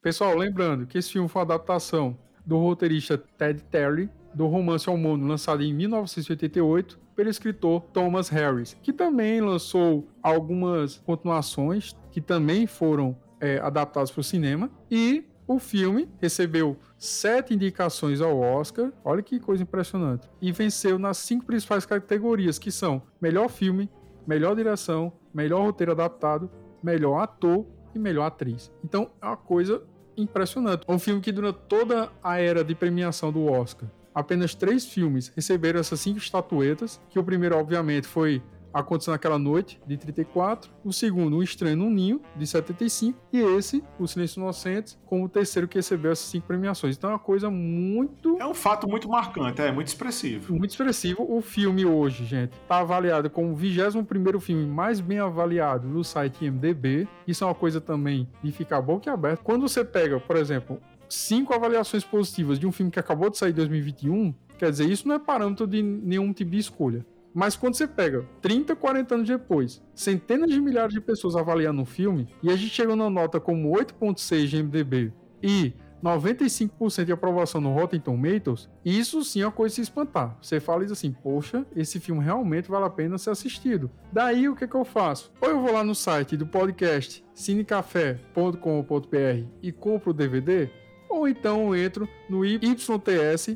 Pessoal, lembrando que esse filme foi uma adaptação do roteirista Ted Terry, do romance homônimo lançado em 1988 pelo escritor Thomas Harris, que também lançou algumas continuações que também foram é, adaptadas para o cinema. E o filme recebeu sete indicações ao Oscar, olha que coisa impressionante, e venceu nas cinco principais categorias, que são melhor filme, melhor direção, melhor roteiro adaptado, melhor ator e melhor atriz. Então é uma coisa impressionante. É um filme que durante toda a era de premiação do Oscar apenas três filmes receberam essas cinco estatuetas, que o primeiro, obviamente, foi Aconteceu naquela noite, de 34. O segundo, Um Estranho no Ninho, de 75. E esse, O Silêncio Inocentes, como o terceiro que recebeu essas cinco premiações. Então é uma coisa muito. É um fato muito marcante, é muito expressivo. Muito expressivo. O filme hoje, gente, está avaliado como o 21 filme mais bem avaliado no site IMDB. Isso é uma coisa também de ficar boquiaberto. Quando você pega, por exemplo, cinco avaliações positivas de um filme que acabou de sair em 2021, quer dizer, isso não é parâmetro de nenhum tipo de escolha. Mas quando você pega 30, 40 anos depois, centenas de milhares de pessoas avaliando um filme, e a gente chega numa nota como 8.6 de MDB e 95% de aprovação no Rotten Tomatoes, isso sim é uma coisa de se espantar. Você fala isso assim, poxa, esse filme realmente vale a pena ser assistido. Daí o que, que eu faço? Ou eu vou lá no site do podcast cinecafé.com.br e compro o DVD, ou então eu entro no yts.mx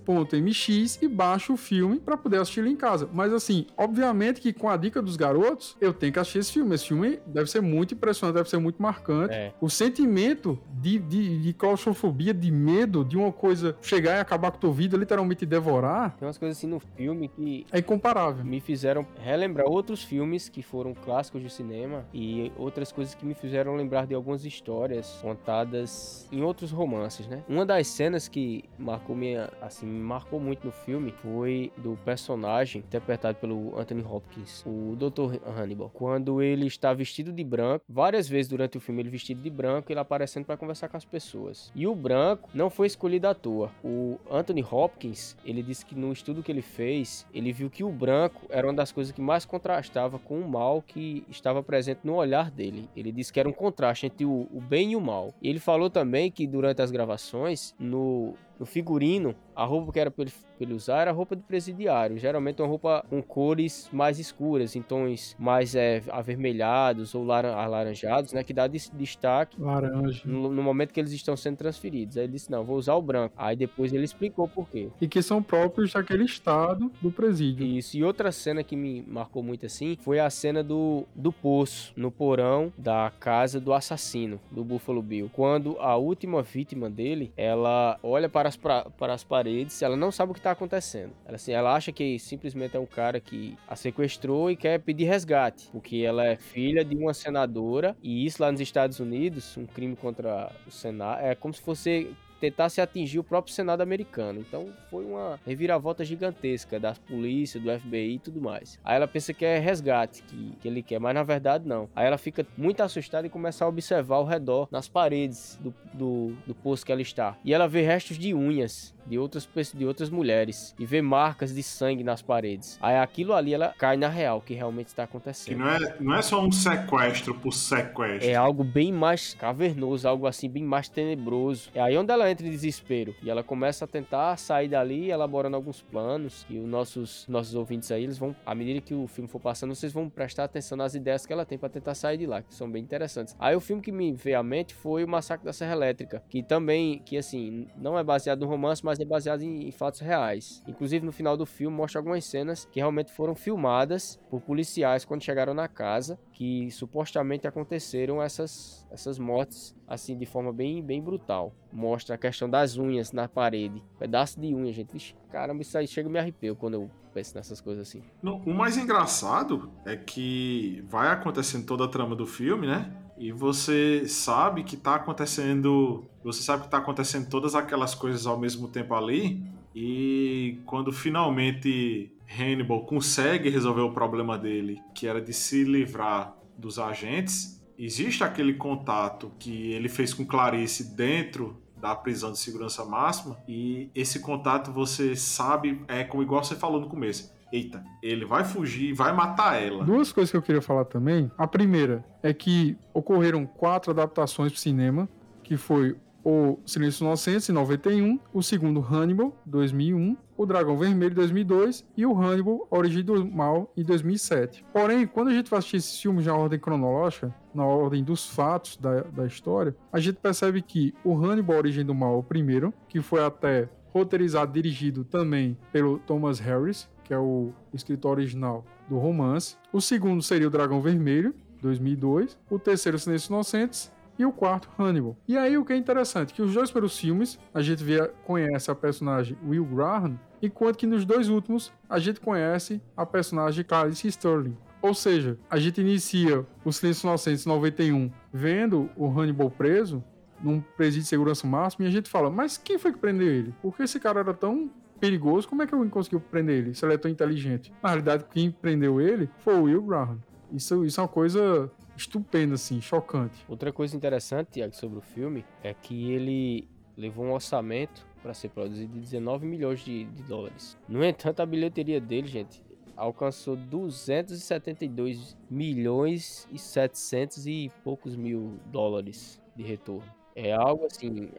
e baixo o filme para poder assistir ele em casa. Mas assim, obviamente que com a dica dos garotos, eu tenho que assistir esse filme. Esse filme deve ser muito impressionante, deve ser muito marcante. É. O sentimento de, de, de claustrofobia, de medo de uma coisa chegar e acabar com a tua vida, literalmente devorar, Tem umas coisas assim no filme que é incomparável. me fizeram relembrar outros filmes que foram clássicos de cinema e outras coisas que me fizeram lembrar de algumas histórias contadas em outros romances, né? Uma das cenas que marcou minha, assim, me marcou muito no filme foi do personagem interpretado pelo Anthony Hopkins, o Dr. Hannibal. Quando ele está vestido de branco, várias vezes durante o filme ele vestido de branco, ele aparecendo para conversar com as pessoas. E o branco não foi escolhido à toa. O Anthony Hopkins, ele disse que no estudo que ele fez, ele viu que o branco era uma das coisas que mais contrastava com o mal que estava presente no olhar dele. Ele disse que era um contraste entre o, o bem e o mal. E ele falou também que durante as gravações, no, no figurino, a roupa que era para ele, pra ele usar era roupa de presidiário. Geralmente uma roupa com cores mais escuras, em tons mais é, avermelhados ou laran alaranjados, né? Que dá des- destaque Laranja. no, no momento que eles estão sendo transferidos. Aí ele disse, não, vou usar o branco. Aí depois ele explicou por quê. E que são próprios daquele estado do presídio. Isso. E outra cena que me marcou muito assim foi a cena do, do poço, no porão da casa do assassino, do Buffalo Bill. Quando a última vítima dele, ela olha para para as, pra, para as paredes, ela não sabe o que está acontecendo. Ela, assim, ela acha que simplesmente é um cara que a sequestrou e quer pedir resgate, porque ela é filha de uma senadora, e isso lá nos Estados Unidos, um crime contra o Senado, é como se fosse tentasse atingir o próprio Senado americano. Então foi uma reviravolta gigantesca da polícia, do FBI e tudo mais. Aí ela pensa que é resgate que, que ele quer, mas na verdade não. Aí ela fica muito assustada e começa a observar ao redor, nas paredes do, do, do poço que ela está. E ela vê restos de unhas de outras, de outras mulheres e vê marcas de sangue nas paredes. Aí aquilo ali ela cai na real, que realmente está acontecendo. Que não é, não é só um sequestro por sequestro. É algo bem mais cavernoso, algo assim, bem mais tenebroso. É aí onde ela entra em desespero. E ela começa a tentar sair dali, elaborando alguns planos. E os nossos, nossos ouvintes aí, eles vão, à medida que o filme for passando, vocês vão prestar atenção nas ideias que ela tem para tentar sair de lá, que são bem interessantes. Aí o filme que me veio à mente foi o Massacre da Serra Elétrica, que também, que assim, não é baseado no romance, mas é baseado em, em fatos reais. Inclusive, no final do filme, mostra algumas cenas que realmente foram filmadas por policiais quando chegaram na casa, que supostamente aconteceram essas, essas mortes assim de forma bem, bem brutal. Mostra a questão das unhas na parede, pedaço de unha, gente. Caramba, isso aí chega e me arrepio quando eu penso nessas coisas assim. o mais engraçado é que vai acontecendo toda a trama do filme, né? E você sabe que tá acontecendo. Você sabe que tá acontecendo todas aquelas coisas ao mesmo tempo ali. E quando finalmente Hannibal consegue resolver o problema dele, que era de se livrar dos agentes, existe aquele contato que ele fez com Clarice dentro da prisão de segurança máxima e esse contato você sabe é como igual você falou no começo eita, ele vai fugir, vai matar ela. Duas coisas que eu queria falar também. A primeira é que ocorreram quatro adaptações para cinema, que foi o Silêncio Inocentes, em 91, o segundo Hannibal, 2001, o Dragão Vermelho, 2002 e o Hannibal, Origem do Mal, em 2007. Porém, quando a gente vai assistir esses filmes na ordem cronológica, na ordem dos fatos da, da história, a gente percebe que o Hannibal, Origem do Mal, o primeiro, que foi até roteirizado dirigido também pelo Thomas Harris, que é o escritor original do romance. O segundo seria o Dragão Vermelho, 2002. O terceiro, Silêncio Inocentes. E o quarto, Hannibal. E aí o que é interessante, que os dois primeiros filmes a gente vê, conhece a personagem Will Graham, enquanto que nos dois últimos a gente conhece a personagem Clarice Sterling. Ou seja, a gente inicia o Silêncio Inocentes 91 vendo o Hannibal preso num presídio de segurança máxima e a gente fala, mas quem foi que prendeu ele? Por que esse cara era tão perigoso, como é que alguém conseguiu prender ele? Se ele é tão inteligente. Na realidade, quem prendeu ele foi o Will Graham. Isso, isso é uma coisa estupenda, assim, chocante. Outra coisa interessante, Tiago, sobre o filme é que ele levou um orçamento para ser produzido de 19 milhões de, de, dólares. No entanto, a bilheteria dele, gente, alcançou 272 milhões e 700 e poucos mil dólares de retorno. É algo assim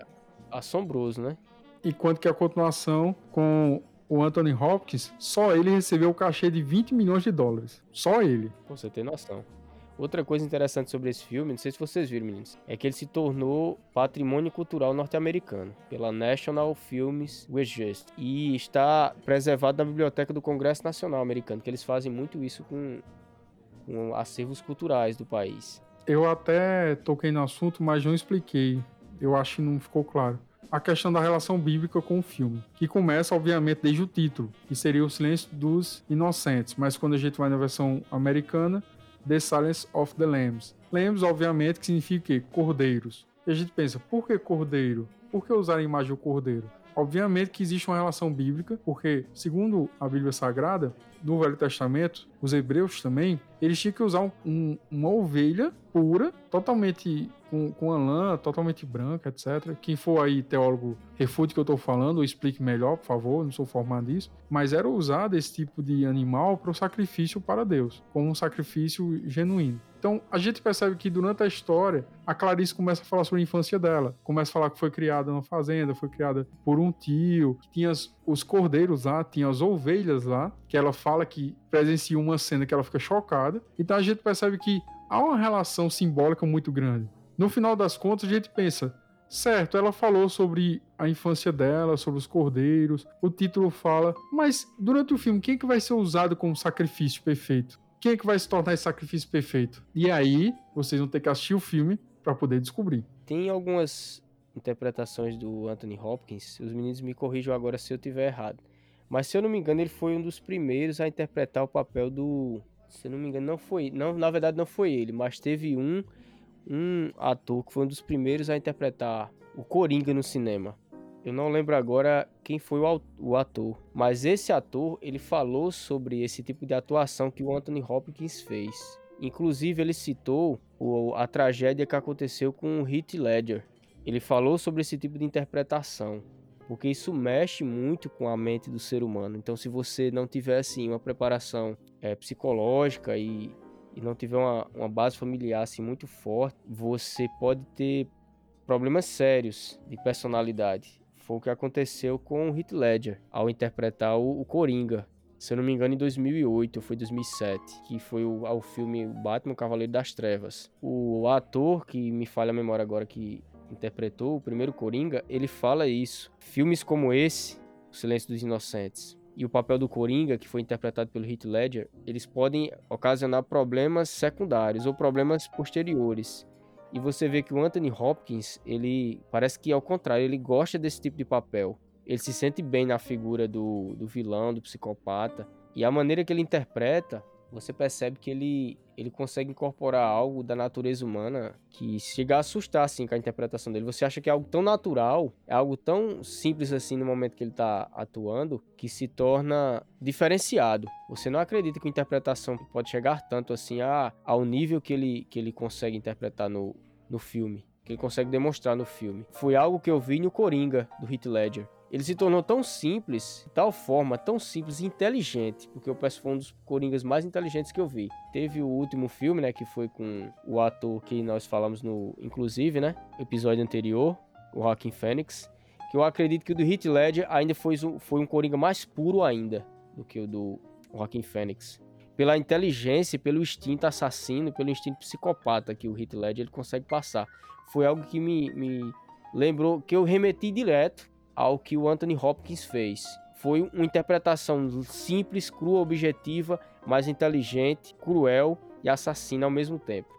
assombroso, né? enquanto que a continuação com o Anthony Hopkins, só ele recebeu o cachê de 20 milhões de dólares. Só ele. Você tem noção. Outra coisa interessante sobre esse filme, não sei se vocês viram, meninos, é que ele se tornou patrimônio cultural norte-americano pela National Films Register e está preservado na biblioteca do Congresso Nacional americano, que eles fazem muito isso com, com acervos culturais do país. Eu até toquei no assunto, mas não expliquei. Eu acho que não ficou claro a questão da relação bíblica com o filme, que começa, obviamente, desde o título, que seria o silêncio dos inocentes, mas quando a gente vai na versão americana, The Silence of the Lambs. Lambs, obviamente, que significa cordeiros. E a gente pensa, por que cordeiro? Por que usar a imagem do cordeiro? Obviamente que existe uma relação bíblica, porque, segundo a Bíblia Sagrada, no Velho Testamento, os hebreus também, eles tinham que usar um, um, uma ovelha pura, totalmente com, com a lã totalmente branca, etc. Quem for aí teólogo, refute que eu estou falando, explique melhor, por favor, não sou formado nisso. Mas era usado esse tipo de animal para o sacrifício para Deus, como um sacrifício genuíno. Então a gente percebe que durante a história, a Clarice começa a falar sobre a infância dela. Começa a falar que foi criada numa fazenda, foi criada por um tio, que tinha as, os cordeiros lá, tinha as ovelhas lá, que ela fala que presencia uma cena que ela fica chocada. Então a gente percebe que há uma relação simbólica muito grande. No final das contas, a gente pensa, certo, ela falou sobre a infância dela, sobre os cordeiros, o título fala, mas durante o filme, quem é que vai ser usado como sacrifício perfeito? Quem é que vai se tornar esse sacrifício perfeito? E aí, vocês vão ter que assistir o filme para poder descobrir. Tem algumas interpretações do Anthony Hopkins, os meninos me corrijam agora se eu tiver errado. Mas se eu não me engano, ele foi um dos primeiros a interpretar o papel do. Se eu não me engano, não foi. Não, na verdade, não foi ele, mas teve um, um ator que foi um dos primeiros a interpretar o Coringa no cinema. Eu não lembro agora quem foi o, ator, mas esse ator ele falou sobre esse tipo de atuação que o Anthony Hopkins fez. Inclusive, ele citou a tragédia que aconteceu com o Heath Ledger. Ele falou sobre esse tipo de interpretação porque isso mexe muito com a mente do ser humano. Então, se você não tiver assim uma preparação é, psicológica e, e, não tiver uma, uma, base familiar assim muito forte, você pode ter problemas sérios de personalidade. Foi o que aconteceu com o Heath Ledger ao interpretar o, o Coringa. Se eu não me engano, em 2008 ou foi 2007, que foi o, filme Batman Cavaleiro das Trevas. O ator, que me falha a memória agora, que interpretou o primeiro Coringa, ele fala isso. Filmes como esse, O Silêncio dos Inocentes, e o papel do Coringa, que foi interpretado pelo Heath Ledger, eles podem ocasionar problemas secundários ou problemas posteriores. E você vê que o Anthony Hopkins, ele parece que ao contrário, ele gosta desse tipo de papel. Ele se sente bem na figura do, do vilão, do psicopata. E a maneira que ele interpreta você percebe que ele, ele consegue incorporar algo da natureza humana que chega a assustar assim com a interpretação dele. Você acha que é algo tão natural, é algo tão simples assim no momento que ele está atuando, que se torna diferenciado. Você não acredita que a interpretação pode chegar tanto assim a, ao nível que ele, que ele consegue interpretar no, no filme, que ele consegue demonstrar no filme. Foi algo que eu vi no Coringa do Heath Ledger. Ele se tornou tão simples, de tal forma, tão simples e inteligente, porque o peço foi um dos Coringas mais inteligentes que eu vi. Teve o último filme, né, que foi com o ator que nós falamos no, inclusive, né, episódio anterior, o Joaquin Phoenix, que eu acredito que o do Heath Ledger ainda foi, foi um Coringa mais puro ainda do que o do Joaquin Phoenix. Pela inteligência, pelo instinto assassino, pelo instinto psicopata que o Heath Ledger ele consegue passar. Foi algo que me, me lembrou, que eu remeti direto ao que o Anthony Hopkins fez. Foi uma interpretação simples, crua, objetiva, mas inteligente, cruel e assassina ao mesmo tempo.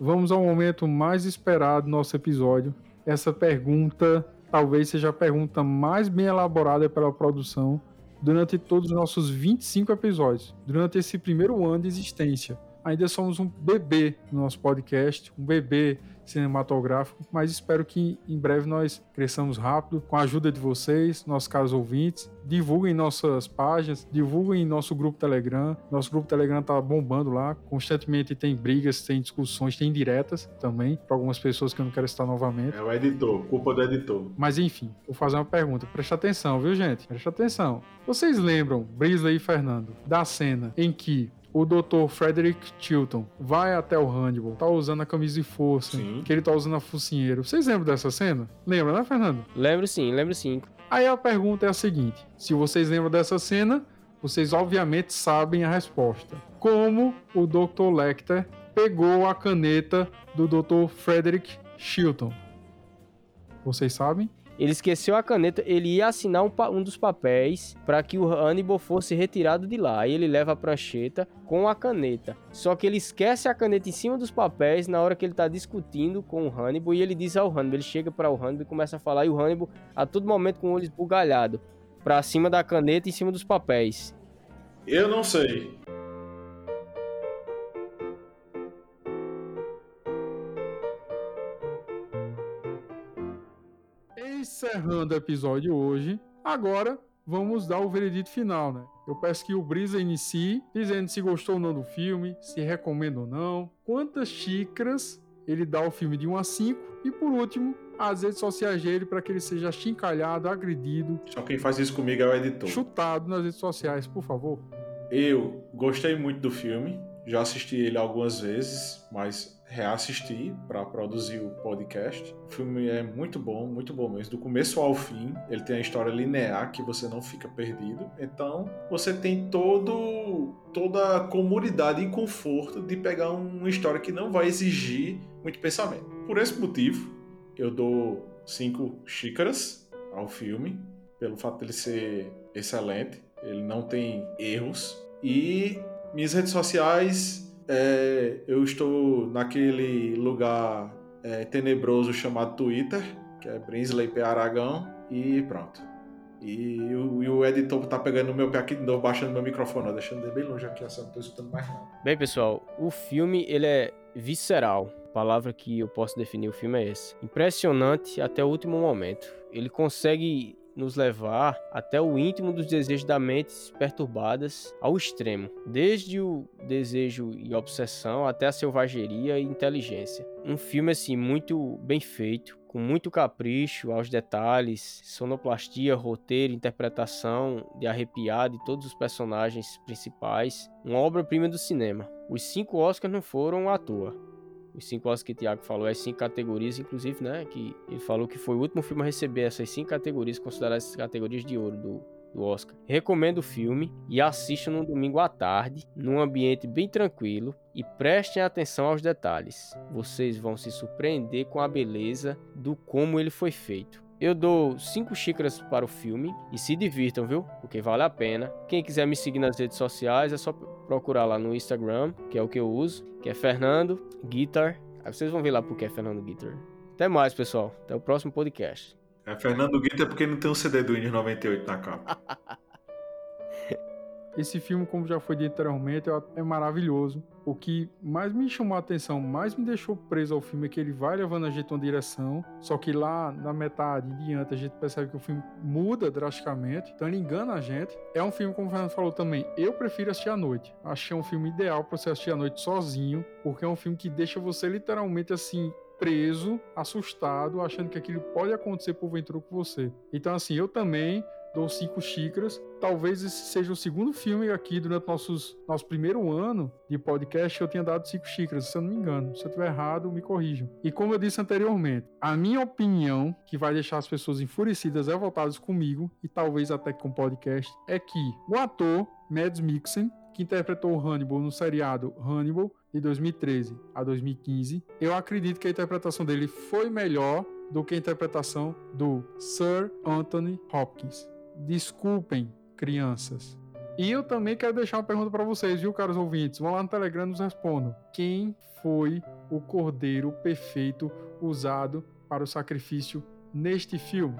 Vamos ao momento mais esperado do nosso episódio, essa pergunta talvez seja a pergunta mais bem elaborada pela produção durante todos os nossos 25 episódios, durante esse primeiro ano de existência. Ainda somos um bebê no nosso podcast, um bebê cinematográfico, mas espero que em breve nós cresçamos rápido com a ajuda de vocês, nossos caros ouvintes. Divulguem nossas páginas, divulguem nosso grupo Telegram. Nosso grupo Telegram tá bombando lá, constantemente tem brigas, tem discussões, tem diretas também, para algumas pessoas que eu não quero estar novamente. É o editor, culpa do editor. Mas enfim, vou fazer uma pergunta. Preste atenção, viu, gente? Preste atenção. Vocês lembram, Brisley e Fernando, da cena em que o Dr. Frederick Chilton vai até o Hannibal, tá usando a camisa de força, sim. que ele tá usando a focinheira. Vocês lembram dessa cena? Lembra, né, Fernando? Lembro sim, lembro sim. Aí a pergunta é a seguinte: se vocês lembram dessa cena, vocês obviamente sabem a resposta. Como o Dr. Lecter pegou a caneta do Dr. Frederick Chilton? Vocês sabem? Ele esqueceu a caneta, ele ia assinar um, um dos papéis para que o Hannibal fosse retirado de lá. Aí ele leva a prancheta com a caneta. Só que ele esquece a caneta em cima dos papéis na hora que ele tá discutindo com o Hannibal e ele diz ao Hannibal, ele chega para o Hannibal e começa a falar e o Hannibal a todo momento com o olho esbugalhado para cima da caneta em cima dos papéis. Eu não sei. Encerrando o episódio hoje, agora vamos dar o veredito final, né? Eu peço que o Brisa inicie, dizendo se gostou ou não do filme, se recomenda ou não, quantas xícaras ele dá ao filme de 1 a 5 e, por último, as redes sociais dele para que ele seja chincalhado, agredido. Só quem faz isso comigo é o editor. Chutado nas redes sociais, por favor. Eu gostei muito do filme, já assisti ele algumas vezes, mas reassistir para produzir o podcast. O filme é muito bom, muito bom mesmo, do começo ao fim. Ele tem a história linear que você não fica perdido. Então, você tem todo toda a comodidade e conforto de pegar uma história que não vai exigir muito pensamento. Por esse motivo, eu dou cinco xícaras ao filme, pelo fato dele ser excelente. Ele não tem erros. E minhas redes sociais, é, eu estou naquele lugar é, tenebroso chamado Twitter, que é Brinsley P. Aragão, e pronto. E o, e o editor tá pegando o meu pé aqui de novo, baixando meu microfone, ó, deixando ele bem longe aqui, assim, não tô escutando mais nada. Bem, pessoal, o filme ele é visceral. A palavra que eu posso definir o filme é essa. Impressionante até o último momento. Ele consegue nos levar até o íntimo dos desejos da mente perturbadas ao extremo, desde o desejo e obsessão até a selvageria e inteligência. Um filme assim muito bem feito, com muito capricho aos detalhes, sonoplastia, roteiro, interpretação de arrepiar de todos os personagens principais, uma obra-prima do cinema. Os cinco Oscars não foram à toa os cinco Oscars que o Thiago falou, as cinco categorias, inclusive, né? Que ele falou que foi o último filme a receber essas cinco categorias, consideradas categorias de ouro do, do Oscar. Recomendo o filme e assistam no domingo à tarde, num ambiente bem tranquilo e prestem atenção aos detalhes. Vocês vão se surpreender com a beleza do como ele foi feito. Eu dou 5 xícaras para o filme e se divirtam, viu? Porque vale a pena. Quem quiser me seguir nas redes sociais é só procurar lá no Instagram, que é o que eu uso, que é Fernando Guitar. Aí vocês vão ver lá porque é Fernando Guitar. Até mais, pessoal. Até o próximo podcast. É Fernando Guitar porque não tem um CD do Windows 98 na capa. Esse filme, como já foi dito anteriormente, é maravilhoso. O que mais me chamou a atenção, mais me deixou preso ao filme é que ele vai levando a gente uma direção, só que lá na metade em diante a gente percebe que o filme muda drasticamente, então ele engana a gente. É um filme, como o Fernando falou também, eu prefiro assistir à noite. Achei um filme ideal para você assistir à noite sozinho, porque é um filme que deixa você literalmente assim preso, assustado, achando que aquilo pode acontecer porventura com você. Então, assim, eu também dou cinco xícaras. Talvez esse seja o segundo filme aqui durante nossos, nosso primeiro ano de podcast eu tenha dado cinco xícaras, se eu não me engano. Se eu estiver errado, me corrijam. E como eu disse anteriormente, a minha opinião, que vai deixar as pessoas enfurecidas, revoltadas comigo, e talvez até com o podcast, é que o ator Mads Mikkelsen, que interpretou o Hannibal no seriado Hannibal de 2013 a 2015, eu acredito que a interpretação dele foi melhor do que a interpretação do Sir Anthony Hopkins. Desculpem, crianças. E eu também quero deixar uma pergunta para vocês, viu, caros ouvintes? Vão lá no Telegram e nos respondam. Quem foi o cordeiro perfeito usado para o sacrifício neste filme?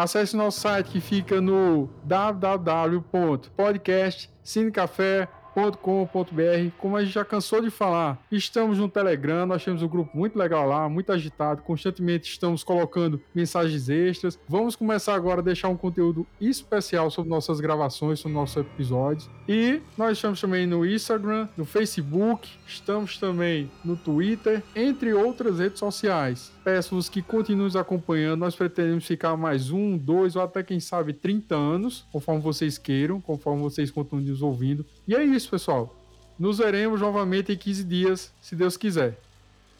Acesse nosso site que fica no www.podcastcinecafé.com com.br Como a gente já cansou de falar, estamos no Telegram, nós temos um grupo muito legal lá, muito agitado, constantemente estamos colocando mensagens extras. Vamos começar agora a deixar um conteúdo especial sobre nossas gravações, sobre nossos episódios. E nós estamos também no Instagram, no Facebook, estamos também no Twitter, entre outras redes sociais. Peço-vos que continuem nos acompanhando, nós pretendemos ficar mais um, dois ou até quem sabe 30 anos, conforme vocês queiram, conforme vocês continuem nos ouvindo. E é isso, pessoal. Nos veremos novamente em 15 dias, se Deus quiser.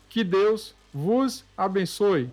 Que Deus vos abençoe.